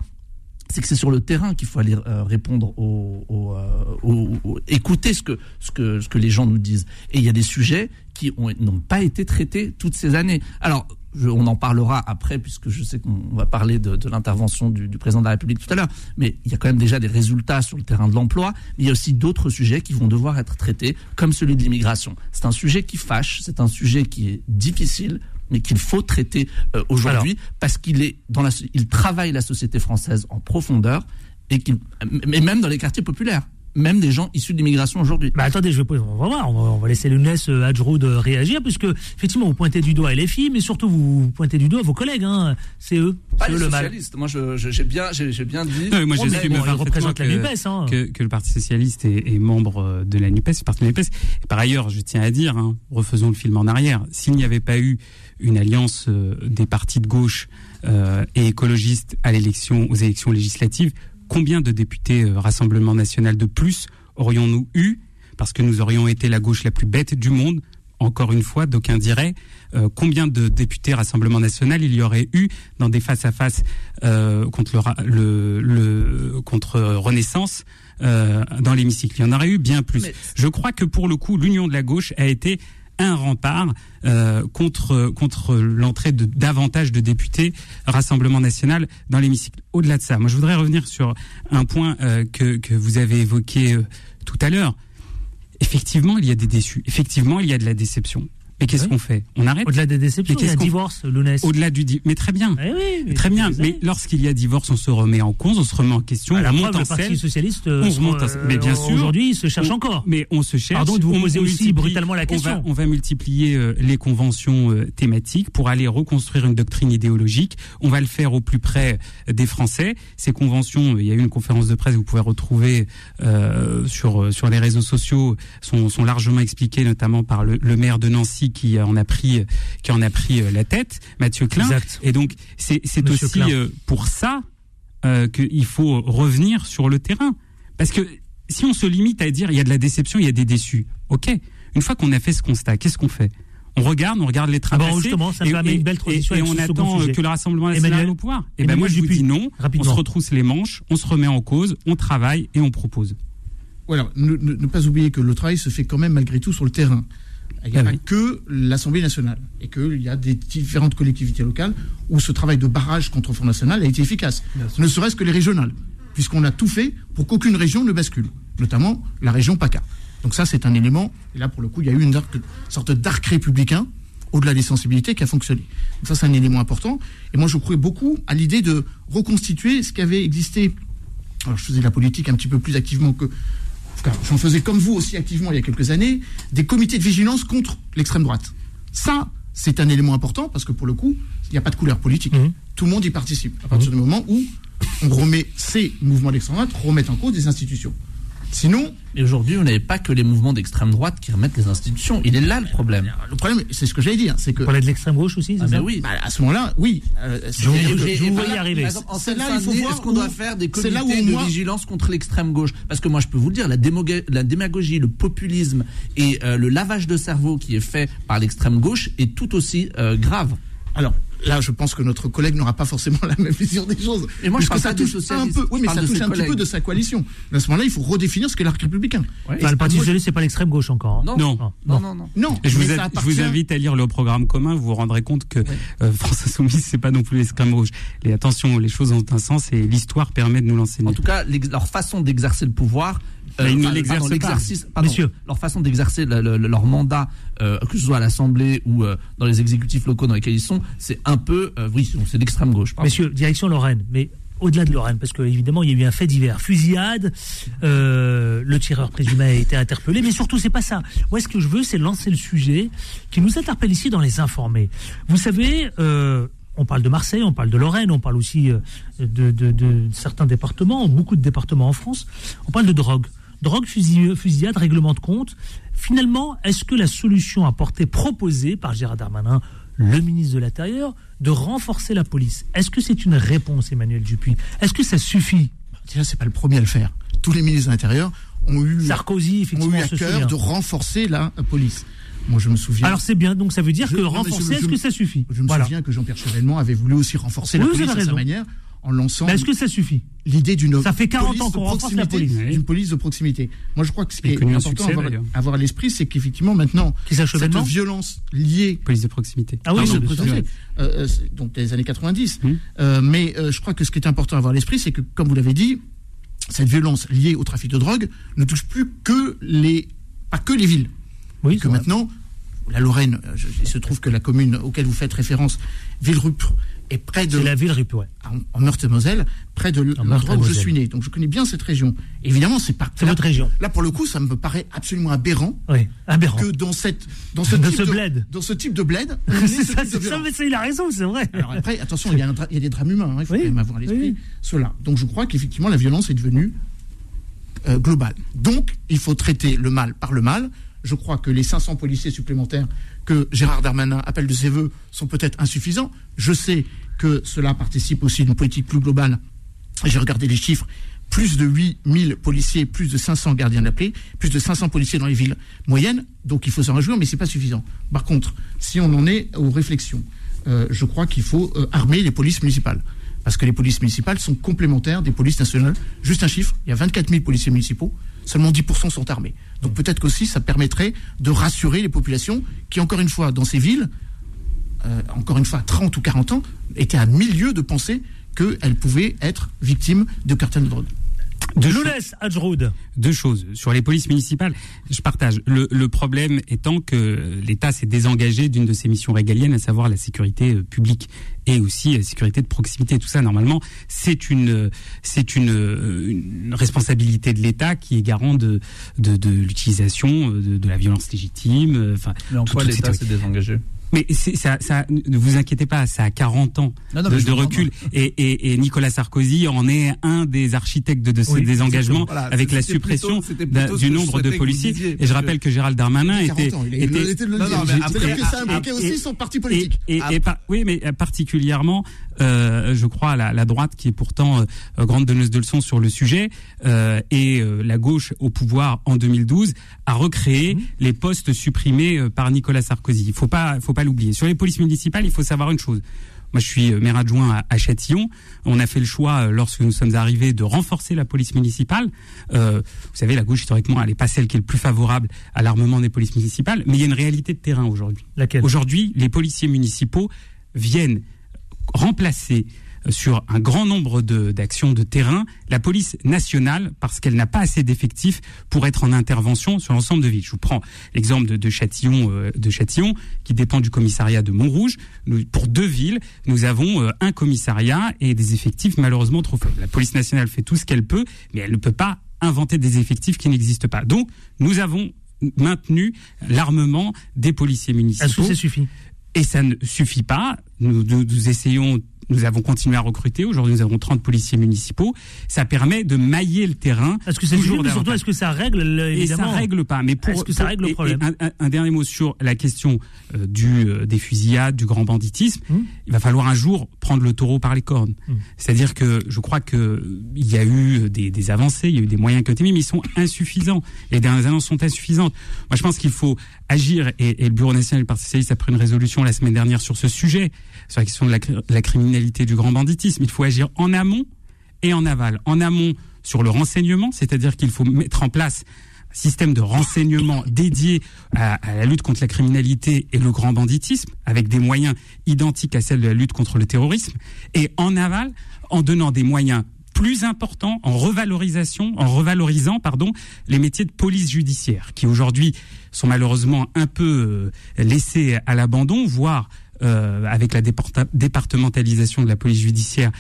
c'est que c'est sur le terrain qu'il faut aller euh, répondre aux, aux, aux- aux- écouter ce que ce que ce que les gens nous disent. Et il y a des sujets qui ont- n'ont pas été traités toutes ces années. Alors je- on en parlera après puisque je sais qu'on va parler de, de l'intervention du, du président de la République tout à l'heure. Mais il y a quand même déjà des résultats sur le terrain de l'emploi. Mais il y a aussi d'autres sujets qui vont devoir être traités, comme celui de l'immigration. C'est un sujet qui fâche, c'est un sujet qui est difficile mais qu'il faut traiter euh, aujourd'hui parce qu'il est dans la, il travaille la société française en profondeur et qu'il, mais même dans les quartiers populaires, même des gens issus de l'immigration aujourd'hui. Bah attendez, je vais poser- on va voir, on va, on va laisser Younes euh, Hadjroud euh, réagir, puisque effectivement vous pointez du doigt les filles, mais surtout vous, vous pointez du doigt vos collègues, hein. c'est eux, Pas c'est les eux le mal. socialistes. Moi, j'ai bien, j'ai bien dit. Non, mais moi, Oh, je bon, la NUPES, hein. que, que le Parti socialiste est, est membre euh, de la NUPES, parti de la NUPES. Et par ailleurs, je tiens à dire, hein, refaisons le film en arrière, s'il n'y avait pas eu une alliance des partis de gauche euh, et écologistes à l'élection, aux élections législatives, combien de députés euh, Rassemblement national de plus aurions-nous eu? Parce que nous aurions été la gauche la plus bête du monde. Encore une fois, d'aucuns diraient euh, combien de députés Rassemblement National il y aurait eu dans des face-à-face euh, contre le, le, le- contre Renaissance euh, dans l'hémicycle. Il y en aurait eu bien plus. Mais- Je crois que pour le coup, l'union de la gauche a été un rempart euh, contre contre l'entrée de davantage de députés Rassemblement National dans l'hémicycle. Au-delà de ça, moi je voudrais revenir sur un point euh, que que vous avez évoqué euh, tout à l'heure. Effectivement, il y a des déçus. Effectivement, il y a de la déception. Mais qu'est-ce Oui. qu'on fait? On arrête Au-delà des déceptions, il y a divorce, Lounès. Au-delà du di- mais très bien. Eh oui, mais Très bien, mais lorsqu'il y a divorce, on se remet en cause, on se remet en question, Ah, la on remonte en Parti selle. socialiste, euh, on remonte en euh. Mais bien sûr. aujourd'hui, il se cherche On- encore. Mais on se cherche. Pardon de vous on- poser on aussi brutalement la on question. va, on va multiplier euh, les conventions euh, thématiques pour aller reconstruire une doctrine idéologique. On va le faire au plus près des Français. Ces conventions, euh, il y a eu une conférence de presse que vous pouvez retrouver euh, sur euh, sur les réseaux sociaux, sont, sont largement expliquées, notamment par le, le maire de Nancy qui en a pris qui en a pris euh, la tête, Mathieu Klein. Exact. Et donc c'est aussi Klein. euh, pour ça euh, qu'il faut revenir sur le terrain. Parce que si on se limite à dire il y a de la déception, il y a des déçus, ok. Une fois qu'on a fait ce constat, qu'est-ce qu'on fait? On regarde, on regarde les trains Ah bon, justement, ça et, permet et- une belle transition et, on attend sujet. que le Rassemblement national Emmanuel- au pouvoir. Et ben Emmanuel moi je vous dis non. rapidement. On se retrousse les manches, on se remet en cause, on travaille et on propose. Voilà, ne, ne- ne pas oublier que le travail se fait quand même malgré tout sur le terrain. Il n'y a Ah pas oui. que l'Assemblée nationale et qu'il y a des différentes collectivités locales où ce travail de barrage contre le Front National a été efficace. Ne serait-ce que les régionales, puisqu'on a tout fait pour qu'aucune région ne bascule, notamment la région PACA. Donc ça, c'est un élément, et là pour le coup, il y a eu une sorte d'arc républicain au-delà des sensibilités qui a fonctionné. Donc ça, c'est un élément important. Et moi, je crois beaucoup à l'idée de reconstituer ce qui avait existé. Alors, je faisais la politique un petit peu plus activement que, j'en faisais comme vous aussi activement il y a quelques années, des comités de vigilance contre l'extrême droite. Ça, c'est un élément important parce que pour le coup, il n'y a pas de couleur politique. Mhm. Tout le monde y participe. À partir du moment où on remet ces mouvements d'extrême droite, remettent en cause des institutions. Sinon, Et aujourd'hui, vous n'avez pas que les mouvements d'extrême droite qui remettent les institutions. Il est là le problème. le problème, c'est ce que j'allais dire, c'est que On parlait de l'extrême gauche aussi, c'est Ah, ça oui. bah, à ce moment-là, oui. euh, c'est- Je vous- là, arriver. C'est là, il faut voir est-ce qu'on doit faire des c'est là où comités de moi- vigilance contre l'extrême gauche? Parce que moi, je peux vous le dire, la, démoga- la démagogie, le populisme et euh, le lavage de cerveau qui est fait par l'extrême gauche est tout aussi euh, grave. Alors, là, je pense que notre collègue n'aura pas forcément la même vision des choses. Et moi, je Puisque parle ça touche un peu, oui, mais ça de touche un petit peu de sa coalition. À ce moment-là, il faut redéfinir ce qu'est l'arc républicain. Ouais. Et Enfin, le Parti socialiste, c'est pas l'extrême gauche encore. hein. Non, Non. non, non, non. Non, Je vous, invite à lire le programme commun, vous vous rendrez compte que euh, France Insoumise, c'est pas non plus l'extrême gauche. Et attention, les choses ont un sens et l'histoire permet de nous l'enseigner. En tout cas, leur façon d'exercer le pouvoir. euh, Mais ils ne enfin, l'exercent pardon, pas. l'exercice- pardon, Messieurs. Leur façon d'exercer le- le- leur mandat, euh, que ce soit à l'Assemblée ou euh, dans les exécutifs locaux dans lesquels ils sont, c'est un peu, euh, oui, c'est l'extrême gauche. pardon. Messieurs, direction Lorraine, mais au-delà de Lorraine, parce que évidemment il y a eu un fait divers, fusillade, le tireur présumé a été interpellé, mais surtout c'est pas ça. Moi, ce que je veux, c'est lancer le sujet qui nous interpelle ici dans les informés. Vous savez. On parle de Marseille, on parle de Lorraine, on parle aussi de, de- certains départements, beaucoup de départements en France. On parle de drogue. Drogue, fusil- fusillade, règlement de compte. Finalement, est-ce que la solution apportée, proposée par Gérard Darmanin, le ministre de l'Intérieur, de renforcer la police, est-ce que c'est une réponse, Emmanuel Dupuis? Est-ce que ça suffit? Déjà, c'est pas le premier à le faire. Tous les ministres de l'Intérieur ont eu, Sarkozy, ont effectivement, eu à cœur de renforcer la police. Moi, je me souviens. Alors c'est bien, donc ça veut dire Je- que renforcer, est-ce que ça suffit? je me Voilà. souviens que Jean-Pierre Chevènement avait voulu aussi renforcer la Oui, police avez sa manière en lançant Mais est-ce que ça suffit l'idée d'une Ça fait 40 police ans de qu'on renforce la proximité, police. Oui. d'une police de proximité. Moi, je crois que ce qui est important succès, à avoir, à l'esprit, c'est qu'effectivement maintenant cette violence liée Police de proximité. Ah oui, Pardon, je- fait. Euh, euh, donc des années 90. Hum. Euh, mais euh, je crois que ce qui est important à avoir à l'esprit, c'est que, comme vous l'avez dit, cette violence liée au trafic de drogue ne touche plus que les, pas que les villes. Oui, que maintenant, la Lorraine, je- il se trouve que la commune auquel vous faites référence, Villerupt, est près de c'est la ville Rup, ouais. en, Meurthe-et-Moselle, près de l'endroit où je suis né. Donc je connais bien cette région. Évidemment, c'est pas. C'est votre région. Là, pour le coup, ça me paraît absolument aberrant Oui, aberrant. que dans cette, dans ce, type de, bled. dans ce type de bled, c'est ce ça, c'est il a raison, c'est vrai. Alors après, attention, il y a, il y a des drames humains, hein, il faut quand même avoir à l'esprit cela. Donc je crois qu'effectivement, la violence est devenue euh, globale. Donc, il faut traiter le mal par le mal. Je crois que les 500 policiers supplémentaires que Gérard Darmanin appelle de ses voeux sont peut-être insuffisants. Je sais que cela participe aussi d'une politique plus globale. J'ai regardé les chiffres. Plus de 8000 policiers, plus de 500 gardiens paix, plus de 500 policiers dans les villes moyennes. Donc il faut s'en réjouir, mais c'est pas suffisant. Par contre, si on en est aux réflexions, euh, je crois qu'il faut euh, armer les polices municipales. Parce que les polices municipales sont complémentaires des polices nationales. Juste un chiffre, il y a 24 000 policiers municipaux, seulement 10% sont armés. Donc peut-être qu'aussi ça permettrait de rassurer les populations qui, encore une fois, dans ces villes, euh, encore une fois, à 30 ou 40 ans, étaient à milieu de penser qu'elles pouvaient être victimes de cartels de drogue. Deux, Lounes choses- Hadjroud. deux choses. Sur les polices municipales, je partage. Le, le problème étant que l'État s'est désengagé d'une de ses missions régaliennes, à savoir la sécurité euh, publique et aussi la sécurité de proximité. Tout ça, normalement, c'est une, euh, c'est une, euh, une responsabilité de l'État qui est garant de, de, de l'utilisation euh, de, de la violence légitime. euh, Enfin, Mais en tout- quoi l'État s'est désengagé? Mais c'est- ça, ça, ne vous inquiétez pas, ça a 40 ans Non, non, de, recul. Et, et, et Nicolas Sarkozy en est un des architectes de, de ce Oui, désengagement Voilà, avec la suppression plutôt- plutôt du nombre de policiers. disiez, et je rappelle que Gérald Darmanin Il y a 40 était, ans, il était- Non, mais après- que ça impliquait et- aussi son parti et, politique. et- et oui, mais particulièrement, je crois, la, la droite qui est pourtant euh, grande donneuse de leçons sur le sujet euh, et euh, la gauche au pouvoir en 2012 a recréé Mhm. les postes supprimés euh, par Nicolas Sarkozy. Il faut pas, faut pas l'oublier. Sur les polices municipales, il faut savoir une chose. Moi, je suis euh, maire adjoint à, Châtillon. On a fait le choix, euh, lorsque nous sommes arrivés, de renforcer la police municipale. Euh, vous savez, la gauche, historiquement, elle n'est pas celle qui est le plus favorable à l'armement des polices municipales. Mais il y a une réalité de terrain aujourd'hui. Laquelle? Aujourd'hui, les policiers municipaux viennent remplacer euh, sur un grand nombre d'actions de, terrain la police nationale parce qu'elle n'a pas assez d'effectifs pour être en intervention sur l'ensemble de villes. Je vous prends l'exemple de, de Châtillon, euh, de Châtillon qui dépend du commissariat de Montrouge. Nous, pour deux villes, nous avons euh, un commissariat et des effectifs malheureusement trop faibles. La police nationale fait tout ce qu'elle peut, mais elle ne peut pas inventer des effectifs qui n'existent pas. Donc, nous avons maintenu l'armement des policiers Est-ce que municipaux. ça suffit? Et ça ne suffit pas. Nous, nous, nous essayons, nous avons continué à recruter. Aujourd'hui, nous avons 30 policiers municipaux. Ça permet de mailler le terrain. Est-ce que ça toujours mais surtout, est-ce que ça règle, le- Et ça évidemment? règle pas. Mais pour, Est-ce que ça pour- règle le et- et problème? un, un- un dernier mot sur la question euh, du euh, des fusillades, du grand banditisme. Hum. Il va falloir un jour prendre le taureau par les cornes. Hum. C'est-à-dire que je crois que euh, il y a eu des, des avancées, il y a eu des moyens qui ont été mis, mais ils sont insuffisants. Les dernières annonces sont insuffisantes. Moi, je pense qu'il faut agir. Et, et le Bureau national du Parti socialiste a pris une résolution la semaine dernière sur ce sujet. Sur la question de la, la criminalité du grand banditisme. Il faut agir en amont et en aval. En amont sur le renseignement, c'est-à-dire qu'il faut mettre en place un système de renseignement dédié à, la lutte contre la criminalité et le grand banditisme, avec des moyens identiques à celles de la lutte contre le terrorisme, et en aval, en donnant des moyens plus importants en revalorisation, en revalorisant les métiers de police judiciaire qui aujourd'hui sont malheureusement un peu euh, laissés à l'abandon, voire euh, avec la départementalisation de la police judiciaire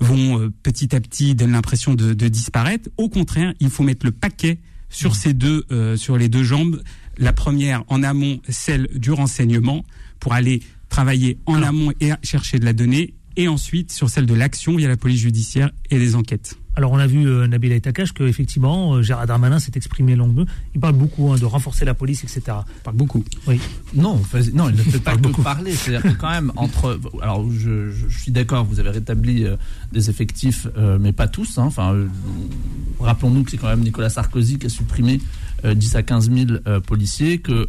vont euh, petit à petit donner l'impression de, de, disparaître. Au contraire, il faut mettre le paquet sur mmh. ces deux, euh, sur les deux jambes. La première en amont, celle du renseignement, pour aller travailler en Alors, amont et chercher de la donnée, et ensuite sur celle de l'action via la police judiciaire et les enquêtes. Alors on a vu euh, Nabil Aitakash que effectivement euh, Gérard Darmanin s'est exprimé longuement. Il parle beaucoup hein, de renforcer la police, etc. Il parle beaucoup. Oui. Non, non, il ne fait pas que beaucoup. parler. C'est-à-dire que quand même entre. Alors je, je, je suis d'accord, vous avez rétabli euh, des effectifs, mais pas tous. Hein. Enfin, rappelons-nous que c'est quand même Nicolas Sarkozy qui a supprimé 10 à 15 000 policiers, que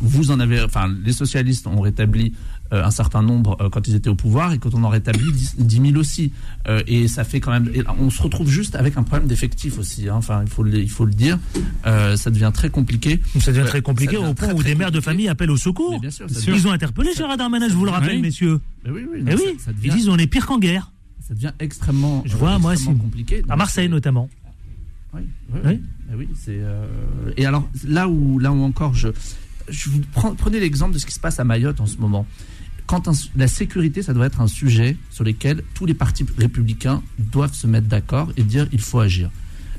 vous en avez. Enfin, les socialistes ont rétabli un certain nombre euh, quand ils étaient au pouvoir et quand on en rétablit 10, 10 000 aussi. Euh, et ça fait quand même. on se retrouve juste avec un problème d'effectif aussi. Hein. Enfin, il faut le, il faut le dire. Euh, ça devient très compliqué. Ça devient très compliqué devient au point où des mères de famille appellent au secours. Bien sûr, Ils ont interpellé Gérard Darmanin, je vous le rappelle, oui. messieurs. Mais oui, oui, non, Et oui. Ça, ça devient... Ils disent on est pire qu'en guerre. Ça devient extrêmement. Je vois, moi, compliqué. À Marseille notamment. Oui, oui, c'est. Et alors là où, là où encore je. Je vous prends, prenez l'exemple de ce qui se passe à Mayotte en ce moment quand la sécurité, ça doit être un sujet sur lequel tous les partis républicains doivent se mettre d'accord et dire il faut agir.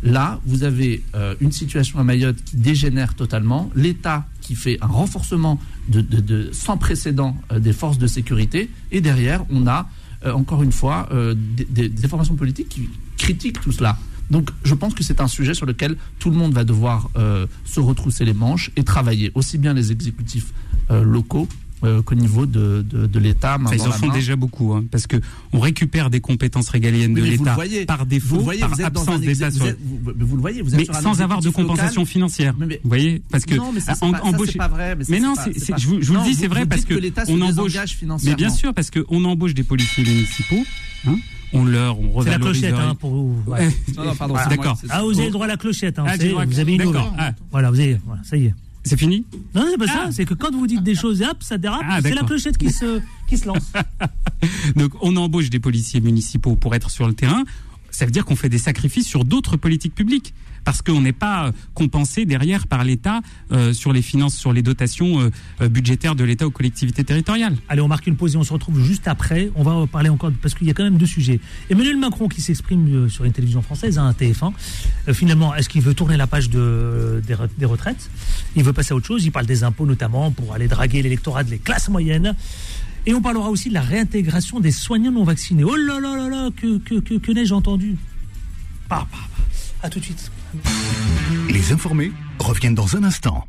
Là, vous avez euh, une situation à Mayotte qui dégénère totalement, l'État qui fait un renforcement sans précédent euh, des forces de sécurité, et derrière, on a euh, encore une fois des, des, formations politiques qui critiquent tout cela. Donc, je pense que c'est un sujet sur lequel tout le monde va devoir se retrousser les manches et travailler, aussi bien les exécutifs locaux euh, qu'au niveau de, de, de l'État. Enfin, ils en font déjà beaucoup, hein, parce que on récupère des compétences régaliennes oui, de l'État par défaut, vous voyez, par vous absence d'État. Vous, vous, vous, le voyez, vous êtes mais sans avoir de compensation local. financière. Mais, mais, vous voyez, parce que non, mais ça, en, pas, embauche. Ça, pas vrai, mais, mais non, pas, je, vous, je non, vous le dis, c'est vrai parce que, que on embauche. Mais bien sûr, parce que on embauche des policiers municipaux. Hein, on leur, on C'est la clochette, hein, pour vous. Ouais. non, non, pardon. Voilà. D'accord. Ah, vous avez le droit à la clochette, hein. Ah, vous avez une D'accord. ah. Voilà, vous avez, voilà, ça y est. C'est fini Non, c'est pas ah. ça. C'est que quand vous dites des choses, hop, ça dérape. Ah, c'est la clochette qui se, qui se lance. Donc, on embauche des policiers municipaux pour être sur le terrain. Ça veut dire qu'on fait des sacrifices sur d'autres politiques publiques parce qu'on n'est pas compensé derrière par l'État euh, sur les finances, sur les dotations euh, budgétaires de l'État aux collectivités territoriales. Allez, on marque une pause et on se retrouve juste après. On va parler encore, parce qu'il y a quand même deux sujets. Emmanuel Macron qui s'exprime sur une télévision française, un hein, TF1. Euh, finalement, est-ce qu'il veut tourner la page de, des, retraites? Il veut passer à autre chose. Il parle des impôts notamment pour aller draguer l'électorat des classes moyennes. Et on parlera aussi de la réintégration des soignants non vaccinés. Oh là là là là, que, que, que, que n'ai-je entendu? Bah, bah, bah. À tout de suite. Les informés reviennent dans un instant.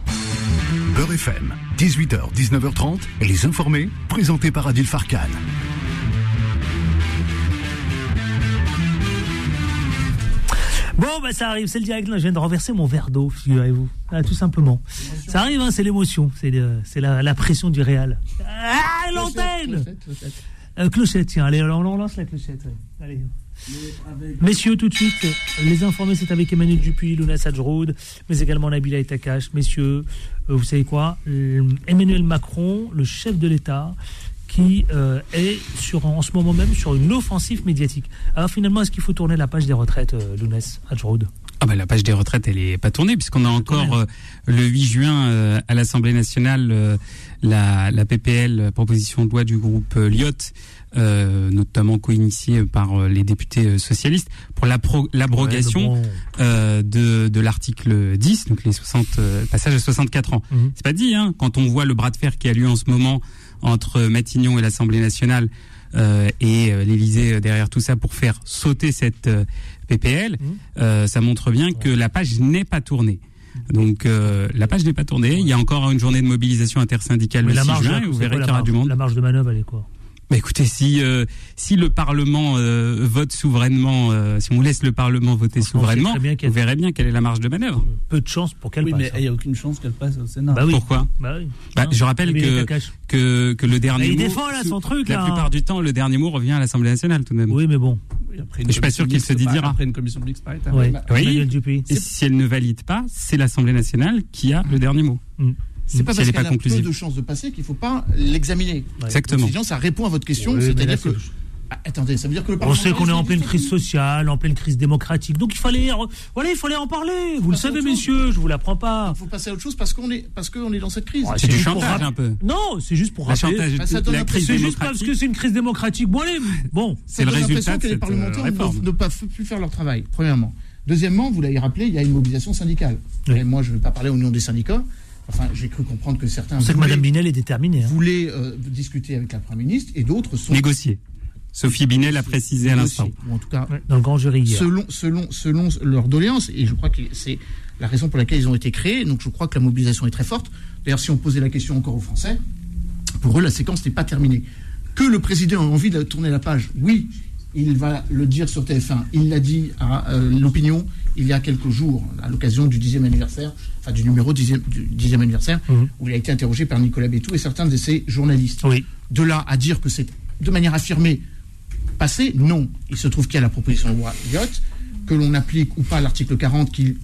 Beurre FM, 18h, 19h30, et les informés, présentés par Adil Farkan. Bon, bah, ça arrive, c'est le direct. Là, je viens de renverser mon verre d'eau, figurez-vous. Ah, tout simplement. Ça arrive, hein, c'est l'émotion. C'est la, la, pression du réel. Ah, l'antenne clochette, euh, clochette, tiens, allez, on lance la clochette. Ouais. Allez. Messieurs, tout de suite, les informés, c'est avec Emmanuel Dupuis, Luna Sajroud, mais également Nabila Etakash. Messieurs, euh, vous savez quoi? Emmanuel Macron, le chef de l'État, qui euh, est sur, en ce moment même sur une offensive médiatique. Alors finalement, est-ce qu'il faut tourner la page des retraites, euh, Sajroud ah bah, la page des retraites, elle est pas tournée, puisqu'on a encore euh, le 8 juin euh, à l'Assemblée nationale euh, la, la PPL, proposition de loi du groupe Lyot, euh, notamment co-initiée par les députés socialistes, pour l'abrogation ouais, bon. de, de l'article 10, donc les 60 passages à 64 ans. Mmh. C'est pas dit, hein, quand on voit le bras de fer qui a lieu en ce moment entre Matignon et l'Assemblée nationale. Euh, et euh, l'Élysée derrière tout ça pour faire sauter cette euh, PPL, mmh. euh, ça montre bien que la page n'est pas tournée. Donc euh, la page n'est pas tournée. Il y a encore une journée de mobilisation intersyndicale le 6 juin. Et vous verrez qu'il y aura du monde. La marge de manœuvre, elle est quoi? Bah écoutez, si euh, si le Parlement euh, vote souverainement, euh, si on laisse le Parlement voter souverainement, on très bien quelle est la marge de manœuvre. Peu de chance pour qu'elle Oui, passe. mais il n'y a aucune chance qu'elle passe au Sénat. Bah oui. Pourquoi Bah oui. Bah, Hein, je rappelle que, que que le dernier Mais il mot, défend là son truc la là. plupart du temps, le dernier mot revient à l'Assemblée nationale tout de même. Oui, mais bon. Oui, après Je suis pas sûr qu'il se mixte, dédiera. Après une commission mixte paritaire. Oui. Dupuis. Et si elle ne valide pas, c'est l'Assemblée nationale qui a le dernier mot. C'est pas Si parce qu'elle a peu conclusive. de chances de passer qu'il faut pas l'examiner. Exactement. Sinon, ça répond à votre question, Oui, c'est-à-dire que. Ah, attendez, ça veut dire que le On sait qu'on est en pleine crise sociale, en pleine crise démocratique. Donc il fallait, voilà, il fallait en parler. Vous le savez, messieurs, je vous l'apprends pas. Il faut passer à autre chose parce qu'on est, parce qu'on est dans cette crise. C'est du chantage un peu. Non, c'est juste pour La rappeler. chantage, Bah, ça donne la un peu- crise C'est juste parce que c'est une crise démocratique. Bon, allez, bon. C'est le résultat de que les cette parlementaires euh, ne peuvent- ne peuvent plus faire leur travail, premièrement. Deuxièmement, vous l'avez rappelé, il y a une mobilisation syndicale. Oui. Et moi, je ne vais pas parler au nom des syndicats. Enfin, j'ai cru comprendre que certains que Binel est déterminée. hein. voulaient, euh, discuter avec la Première ministre et d'autres sont Négocier. Sophie Binet l'a précisé à l'instant. Ou en tout cas, Dans le grand jury hier. selon, selon, selon leur doléance. Et je crois que c'est la raison pour laquelle ils ont été créés. Donc je crois que la mobilisation est très forte. D'ailleurs, si on posait la question encore aux Français, pour eux, la séquence n'est pas terminée. Que le président a envie de tourner la page, oui, il va le dire sur TF1. Il l'a dit à euh, l'opinion il y a quelques jours, à l'occasion du dixième anniversaire, enfin du numéro dixième, du dixième anniversaire, Mhm. où il a été interrogé par Nicolas Bétou et certains de ses journalistes. Oui. De là à dire que c'est de manière affirmée passé, non. Il se trouve qu'il y a la proposition de loi Yacht, que l'on applique ou pas l'article 40 qui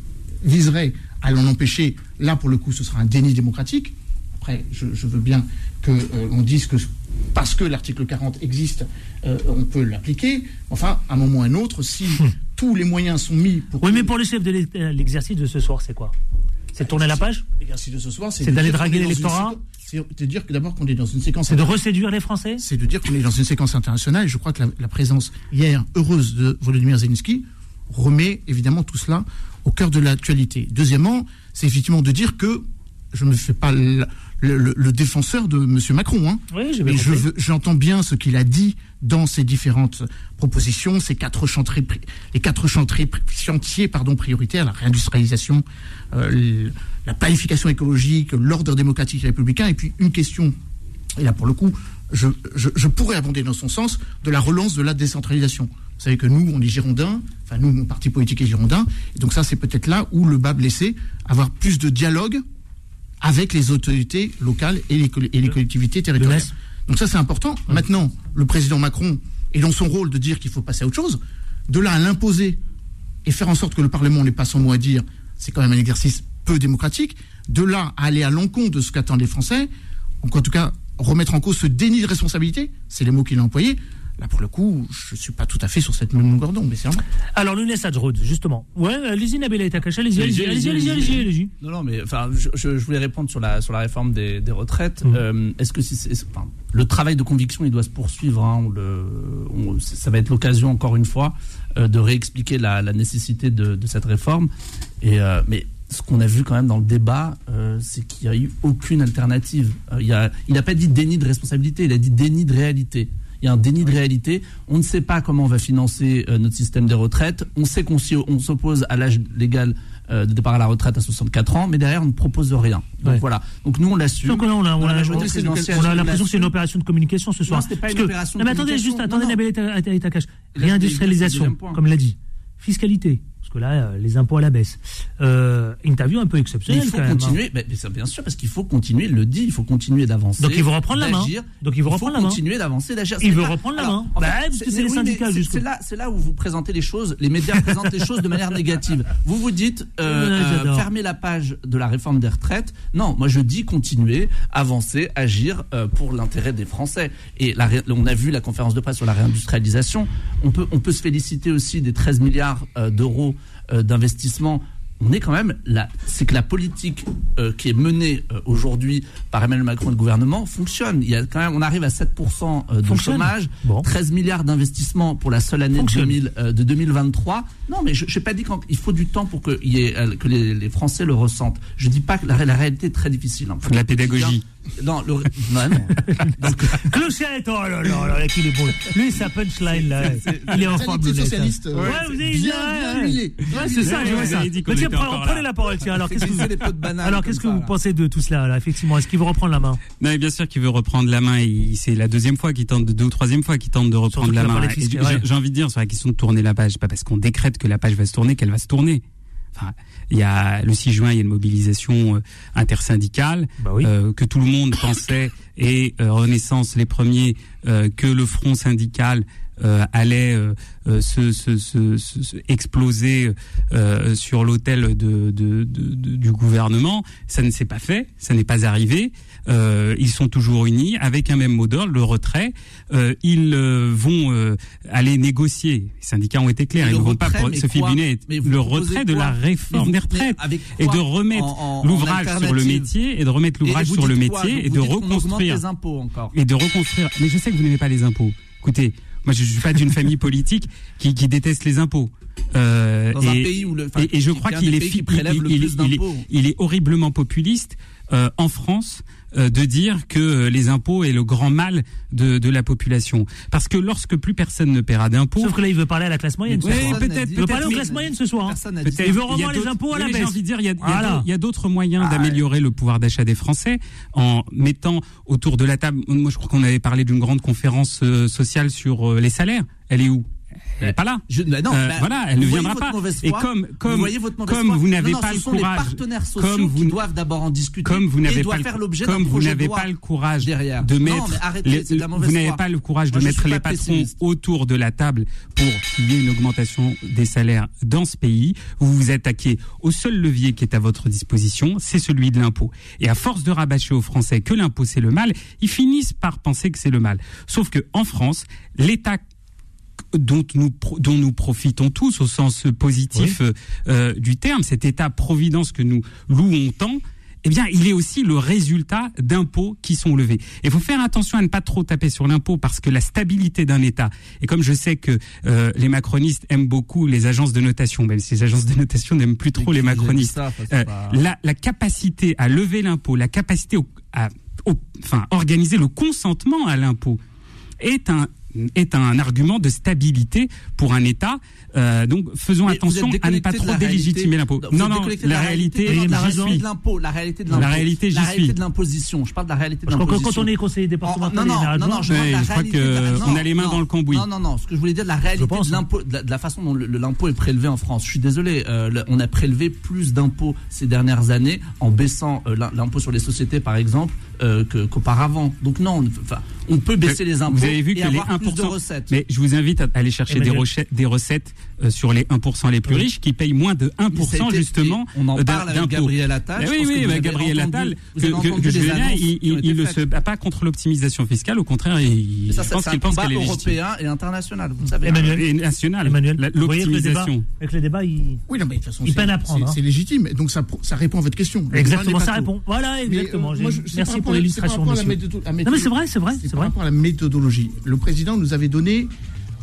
viserait à l'en empêcher. Là, pour le coup, ce sera un déni démocratique. Après, je, je veux bien que euh, on dise que parce que l'article 40 existe, euh, on peut l'appliquer. Enfin, à un moment ou à un autre, si tous les moyens sont mis pour... Oui, mais pour le chef de euh, l'exercice de ce soir, c'est quoi? C'est de tourner la page? L'exercice de ce soir, C'est d'aller draguer l'électorat C'est de dire que d'abord qu'on est dans une séquence... C'est de reséduire les Français? C'est de dire qu'on est dans une séquence internationale. Et je crois que la, la présence hier heureuse de Volodymyr Zelensky remet évidemment tout cela au cœur de l'actualité. Deuxièmement, c'est effectivement de dire que je ne fais pas le, le- le- le défenseur de M. Macron. Hein, Oui, j'ai bien je j'entends bien ce qu'il a dit dans ses différentes propositions, ces quatre chantiers, les quatre chantiers, pri- chantiers pardon, prioritaires, la réindustrialisation, euh, la planification écologique, l'ordre démocratique républicain, et puis une question, et là pour le coup, je, je- je pourrais abonder dans son sens, de la relance de la décentralisation. Vous savez que nous, on est girondins, enfin nous, mon parti politique est girondin, et donc ça c'est peut-être là où le bas blessé, avoir plus de dialogue avec les autorités locales et les, coll- et les collectivités territoriales. Donc ça, c'est important. Maintenant, le président Macron est dans son rôle de dire qu'il faut passer à autre chose. De là à l'imposer et faire en sorte que le Parlement n'ait pas son mot à dire, c'est quand même un exercice peu démocratique. De là à aller à l'encontre de ce qu'attendent les Français, en tout cas, remettre en cause ce déni de responsabilité, c'est les mots qu'il a employés. Là, pour le coup, je suis pas tout à fait sur cette même longueur d'onde, mais c'est normal. Alors, Nunes Hadjroud, justement. Ouais, allez-y, Nabila Takash, allez-y, allez-y, allez-y, allez-y, allez-y, allez-y. Non, non, mais enfin, je, je- je voulais répondre sur la sur la réforme des, des retraites. Mhm. Euh, Est-ce que si c'est- enfin, le travail de conviction, il doit se poursuivre. hein, on le, on- ça va être l'occasion encore une fois euh, de réexpliquer la, la nécessité de, de cette réforme. Et euh, mais ce qu'on a vu quand même dans le débat, euh, c'est qu'il n'y a eu aucune alternative. Euh, il n'a pas dit déni de responsabilité, il a dit déni de réalité. Il y a un déni de réalité. On ne sait pas comment on va financer euh, notre système des retraites. On sait qu'on s'oppose à l'âge légal euh, de départ à la retraite à 64 ans, mais derrière on ne propose rien. Donc Ouais. voilà. Donc nous on l'assume. Donc là, on a, on a, l'impression que c'est une opération de communication ce soir. Non, pas Parce une que- opération non, mais attendez, juste, attendez. Et là, Réindustrialisation, comme l'a dit. Fiscalité. Que là, euh, les impôts à la baisse. Euh, interview un peu Mais exceptionnelle, il faut quand même. hein. continuer, mais, mais bien sûr, parce qu'il faut continuer, il le dit, il faut continuer d'avancer. Donc, il veut reprendre la main. Donc, il faut continuer d'avancer, d'agir. Il C'est veut pas- reprendre la main. Bah, parce que c'est les oui, syndicats, mais c'est- justement. C'est là, où vous présentez les choses, les médias présentent les choses de manière négative. Vous vous dites, euh, euh, fermez la page de la réforme des retraites. Non, moi je dis continuer, avancer, agir euh, pour l'intérêt des Français. Et la on a vu la conférence de presse sur la réindustrialisation. On peut, on peut se féliciter aussi des 13 milliards euh, d'euros d'investissement. On est quand même là, c'est que la politique euh, qui est menée euh, aujourd'hui par Emmanuel Macron et le gouvernement fonctionne. Il y a quand même, on arrive à 7% de Fonctionne. chômage, Bon. 13 milliards d'investissements pour la seule année de, Fonctionne. 2000, euh, de 2023. Non, mais je n'ai pas dit qu'il faut du temps pour que, il y ait, euh, que les, les Français le ressentent. Je dis pas que la, la réalité est très difficile. hein. Faut de la pédagogie. Non, le, non, non. Clochette, oh là là là, qu'il est bon. Lui, sa punchline, là, il est en forme, hein. socialiste, Ouais, euh, vous avez bien, ouais, ouais. Ouais, c'est ça, je vois ça. Mais encore prenez la parole. Tiens, alors qu'est-ce que vous, alors qu'est-ce que ça, vous pensez de tout cela là Effectivement, est-ce qu'il veut reprendre la main? Non, mais bien sûr qu'il veut reprendre la main. C'est la deuxième fois qu'il tente, deux ou troisième fois qu'il tente de reprendre la main. j'ai- ouais. J'ai envie de dire sur la question de tourner la page, c'est pas parce qu'on décrète que la page va se tourner qu'elle va se tourner. Enfin, il y a le 6 juin, il y a une mobilisation euh, intersyndicale Bah oui. euh, que tout le monde pensait et euh, Renaissance les premiers euh, que le front syndical euh, allait euh, euh, se, se, se, se- se exploser euh, sur l'autel de, de, de- du gouvernement. Ça ne s'est pas fait, ça n'est pas arrivé. Euh, ils sont toujours unis avec un même mot d'ordre, le retrait. Euh, ils euh, vont euh, aller négocier. Les syndicats ont été clairs. Ils ne vont pas Sophie Binet, le retrait de la réforme des retraites et de remettre l'ouvrage sur le métier et de remettre l'ouvrage sur le métier et de reconstruire les impôts encore. et de reconstruire. Mais je sais que vous n'aimez pas les impôts. Écoutez, moi je ne suis pas d'une famille politique qui, qui déteste les impôts. Euh, Dans et, un pays où le- enfin, et, et je crois qu'il est, il- est- horriblement populiste euh, en France de dire que euh, les impôts est le grand mal de, de la population. Parce que lorsque plus personne ne paiera d'impôts, Sauf que là, il veut parler à la classe moyenne. Oui, ce soir. peut-être, Il veut parler aux classes moyennes ce soir. hein. Il veut Il y a revoir les d'autres- impôts à la oui, J'ai baisse. envie de dire, il y a, Voilà. d'autres- a moyens d'améliorer le pouvoir d'achat des Français en mettant autour de la table. Moi, je crois qu'on avait parlé d'une grande conférence euh, sociale sur euh, les salaires. Elle est où? Elle n'est pas là. Je- bah non, Euh, bah, voilà, elle ne viendra pas. Et comme comme vous comme vous n'avez pas le courage, les partenaires sociaux comme vous doivent d'abord en discuter comme vous n'avez pas le, comme vous n'avez pas courage derrière. de mettre arrêtez, les- de vous n'avez pas le courage de mettre les patrons pessimiste. autour de la table pour qu'il y ait une augmentation des salaires dans ce pays. Vous vous attaquez au seul levier qui est à votre disposition, c'est celui de l'impôt. Et à force de rabâcher aux Français que l'impôt c'est le mal, ils finissent par penser que c'est le mal. Sauf que en France, l'État dont nous dont nous profitons tous au sens positif euh, euh, du terme, cet État providence que nous louons tant. Eh bien, il est aussi le résultat d'impôts qui sont levés. Il faut faire attention à ne pas trop taper sur l'impôt parce que la stabilité d'un État, et comme je sais que euh, les macronistes aiment beaucoup les agences de notation, même si les agences de notation n'aiment plus trop les macronistes, Ça, euh, pas- la, la capacité à lever l'impôt, la capacité au- à au- enfin, organiser le consentement à l'impôt est un est un argument de stabilité pour un État. Euh, donc faisons Mais attention à ne pas trop la délégitimer l'impôt. Non, non, la réalité, non, la j'y réalité suis. de l'impôt, la réalité de La l'impôt, réalité, la réalité de l'imposition. Je parle de la réalité de Parce que quand, l'imposition. quand on est conseiller départemental non, non, non, non, je parle de Ouais, la je crois que la- on non, a les mains non, dans le cambouis. Non, non, non. Ce que je voulais dire la réalité pense, de l'impôt, de, la- de la façon dont l'impôt est prélevé en France. Je suis désolé, euh, on a prélevé plus d'impôts ces dernières années en baissant euh, l'im- l'impôt sur les sociétés, par exemple, euh, qu'auparavant. Donc non, on- enfin, on peut baisser les impôts Vous avez vu et que les avoir 1%, plus de recettes. mais je vous invite à aller chercher des, des recettes euh, sur les 1% les plus Oui. riches qui payent moins de 1% Mais ça a été- justement on en euh, parle avec d'impôts. Gabriel Attal. Oui, oui, bah, Gabriel Attal, que, que- je veux bien, il, ne se bat pas contre l'optimisation fiscale, au contraire, il, ça, je pense qu'il pense qu'elle est légitime. européen et international, vous savez. Emmanuel. Et Emmanuel, débat, l'optimisation. avec le débat, il... Oui, non, mais de toute façon, Il peine à prendre, c'est- hein. Légitime. Et donc, ça, ça répond à votre question. Exactement, ça répond. Voilà, exactement. euh, Merci pour l'illustration, c'est par rapport à la monsieur. méthodo- la Non, mais c'est vrai, c'est vrai, C'est c'est par vrai. rapport à la méthodologie. Le président nous avait donné,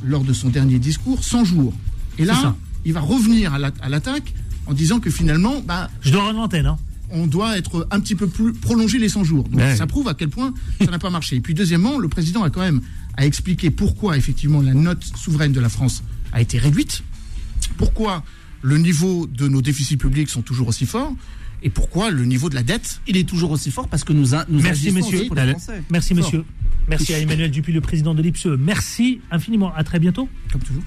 lors de son dernier discours, 100 jours. Et C'est là, ça. il va revenir à la- à l'attaque en disant que finalement, bah, Je dois rendre l'antenne. Hein. on doit être un petit peu plus prolonger les 100 jours. Donc Ouais. ça prouve à quel point ça n'a pas marché. Et puis deuxièmement, le président a quand même à expliquer pourquoi effectivement la note souveraine de la France a été réduite, pourquoi le niveau de nos déficits publics sont toujours aussi forts et pourquoi le niveau de la dette Il est toujours aussi fort parce que nous, a- nous Merci, messieurs. pour les. Merci, Fort. monsieur. Merci à Emmanuel Dupuis, le président de l'IPSE. Merci infiniment. À très bientôt. comme toujours.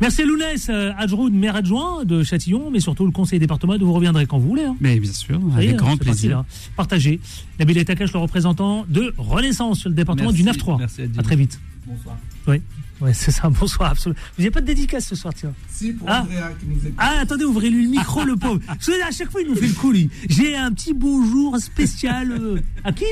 Merci à Lounès, euh, adjoint, maire adjoint de Châtillon, mais surtout le conseil départemental. Vous reviendrez quand vous voulez. hein. Mais bien sûr, avec grand parti, plaisir. là. Partagez. Nabil Takash, le représentant de Renaissance sur le département Merci, du 9-3. merci, Adil. À très vite. Bonsoir. Oui, ouais, c'est ça. Bonsoir, absolument. Vous n'avez pas de dédicace ce soir, tiens. Si, pour Ah. Andrea qui nous écoute. Ah, attendez, ouvrez-lui le micro, le pauvre. Vous savez, à chaque fois, il nous fait le coup, lui. J'ai un petit bonjour spécial. euh, à qui?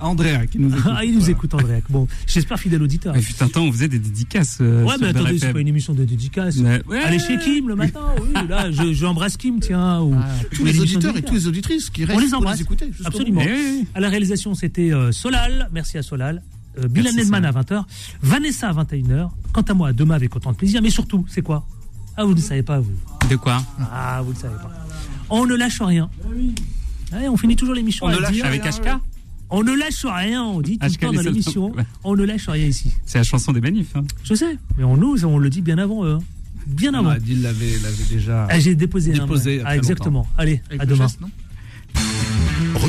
Andrea qui nous écoute. Ah, il nous Voilà. écoute, André. Bon, j'espère fidèle auditeur. Il fut un temps, on faisait des dédicaces. euh, Ouais, sur mais attendez, c'est pas une émission de dédicace. Ouais, ouais. Allez chez Kim le matin, oui, là, je, je embrasse Kim, tiens. Ou, Ah, tous ou les auditeurs et toutes les auditrices qui restent On les pour embrasse. les écouter. Absolument. Eh oui. À la réalisation, c'était euh, Solal. Merci à Solal. Euh, Bilal Merci, Nedman à Solal. 20h. Vanessa à 21h. Quant à moi, demain avec autant de plaisir. Mais surtout, c'est quoi? Ah, vous ne savez pas, vous. De quoi? Ah, vous ne savez pas. On ne lâche rien. Ouais, on finit toujours l'émission On à ne lâche dire, Avec HK On ne lâche rien, on dit tout le temps dans l'émission. Ouais. On ne lâche rien ici. C'est la chanson des manifs. hein. Je sais, mais on nous, on le dit bien avant eux. hein. bien avant. Adil l'avait l'avait déjà. Ah, J'ai déposé. un, Déposé a Ah, exactement. Allez, Avec à demain. geste, non?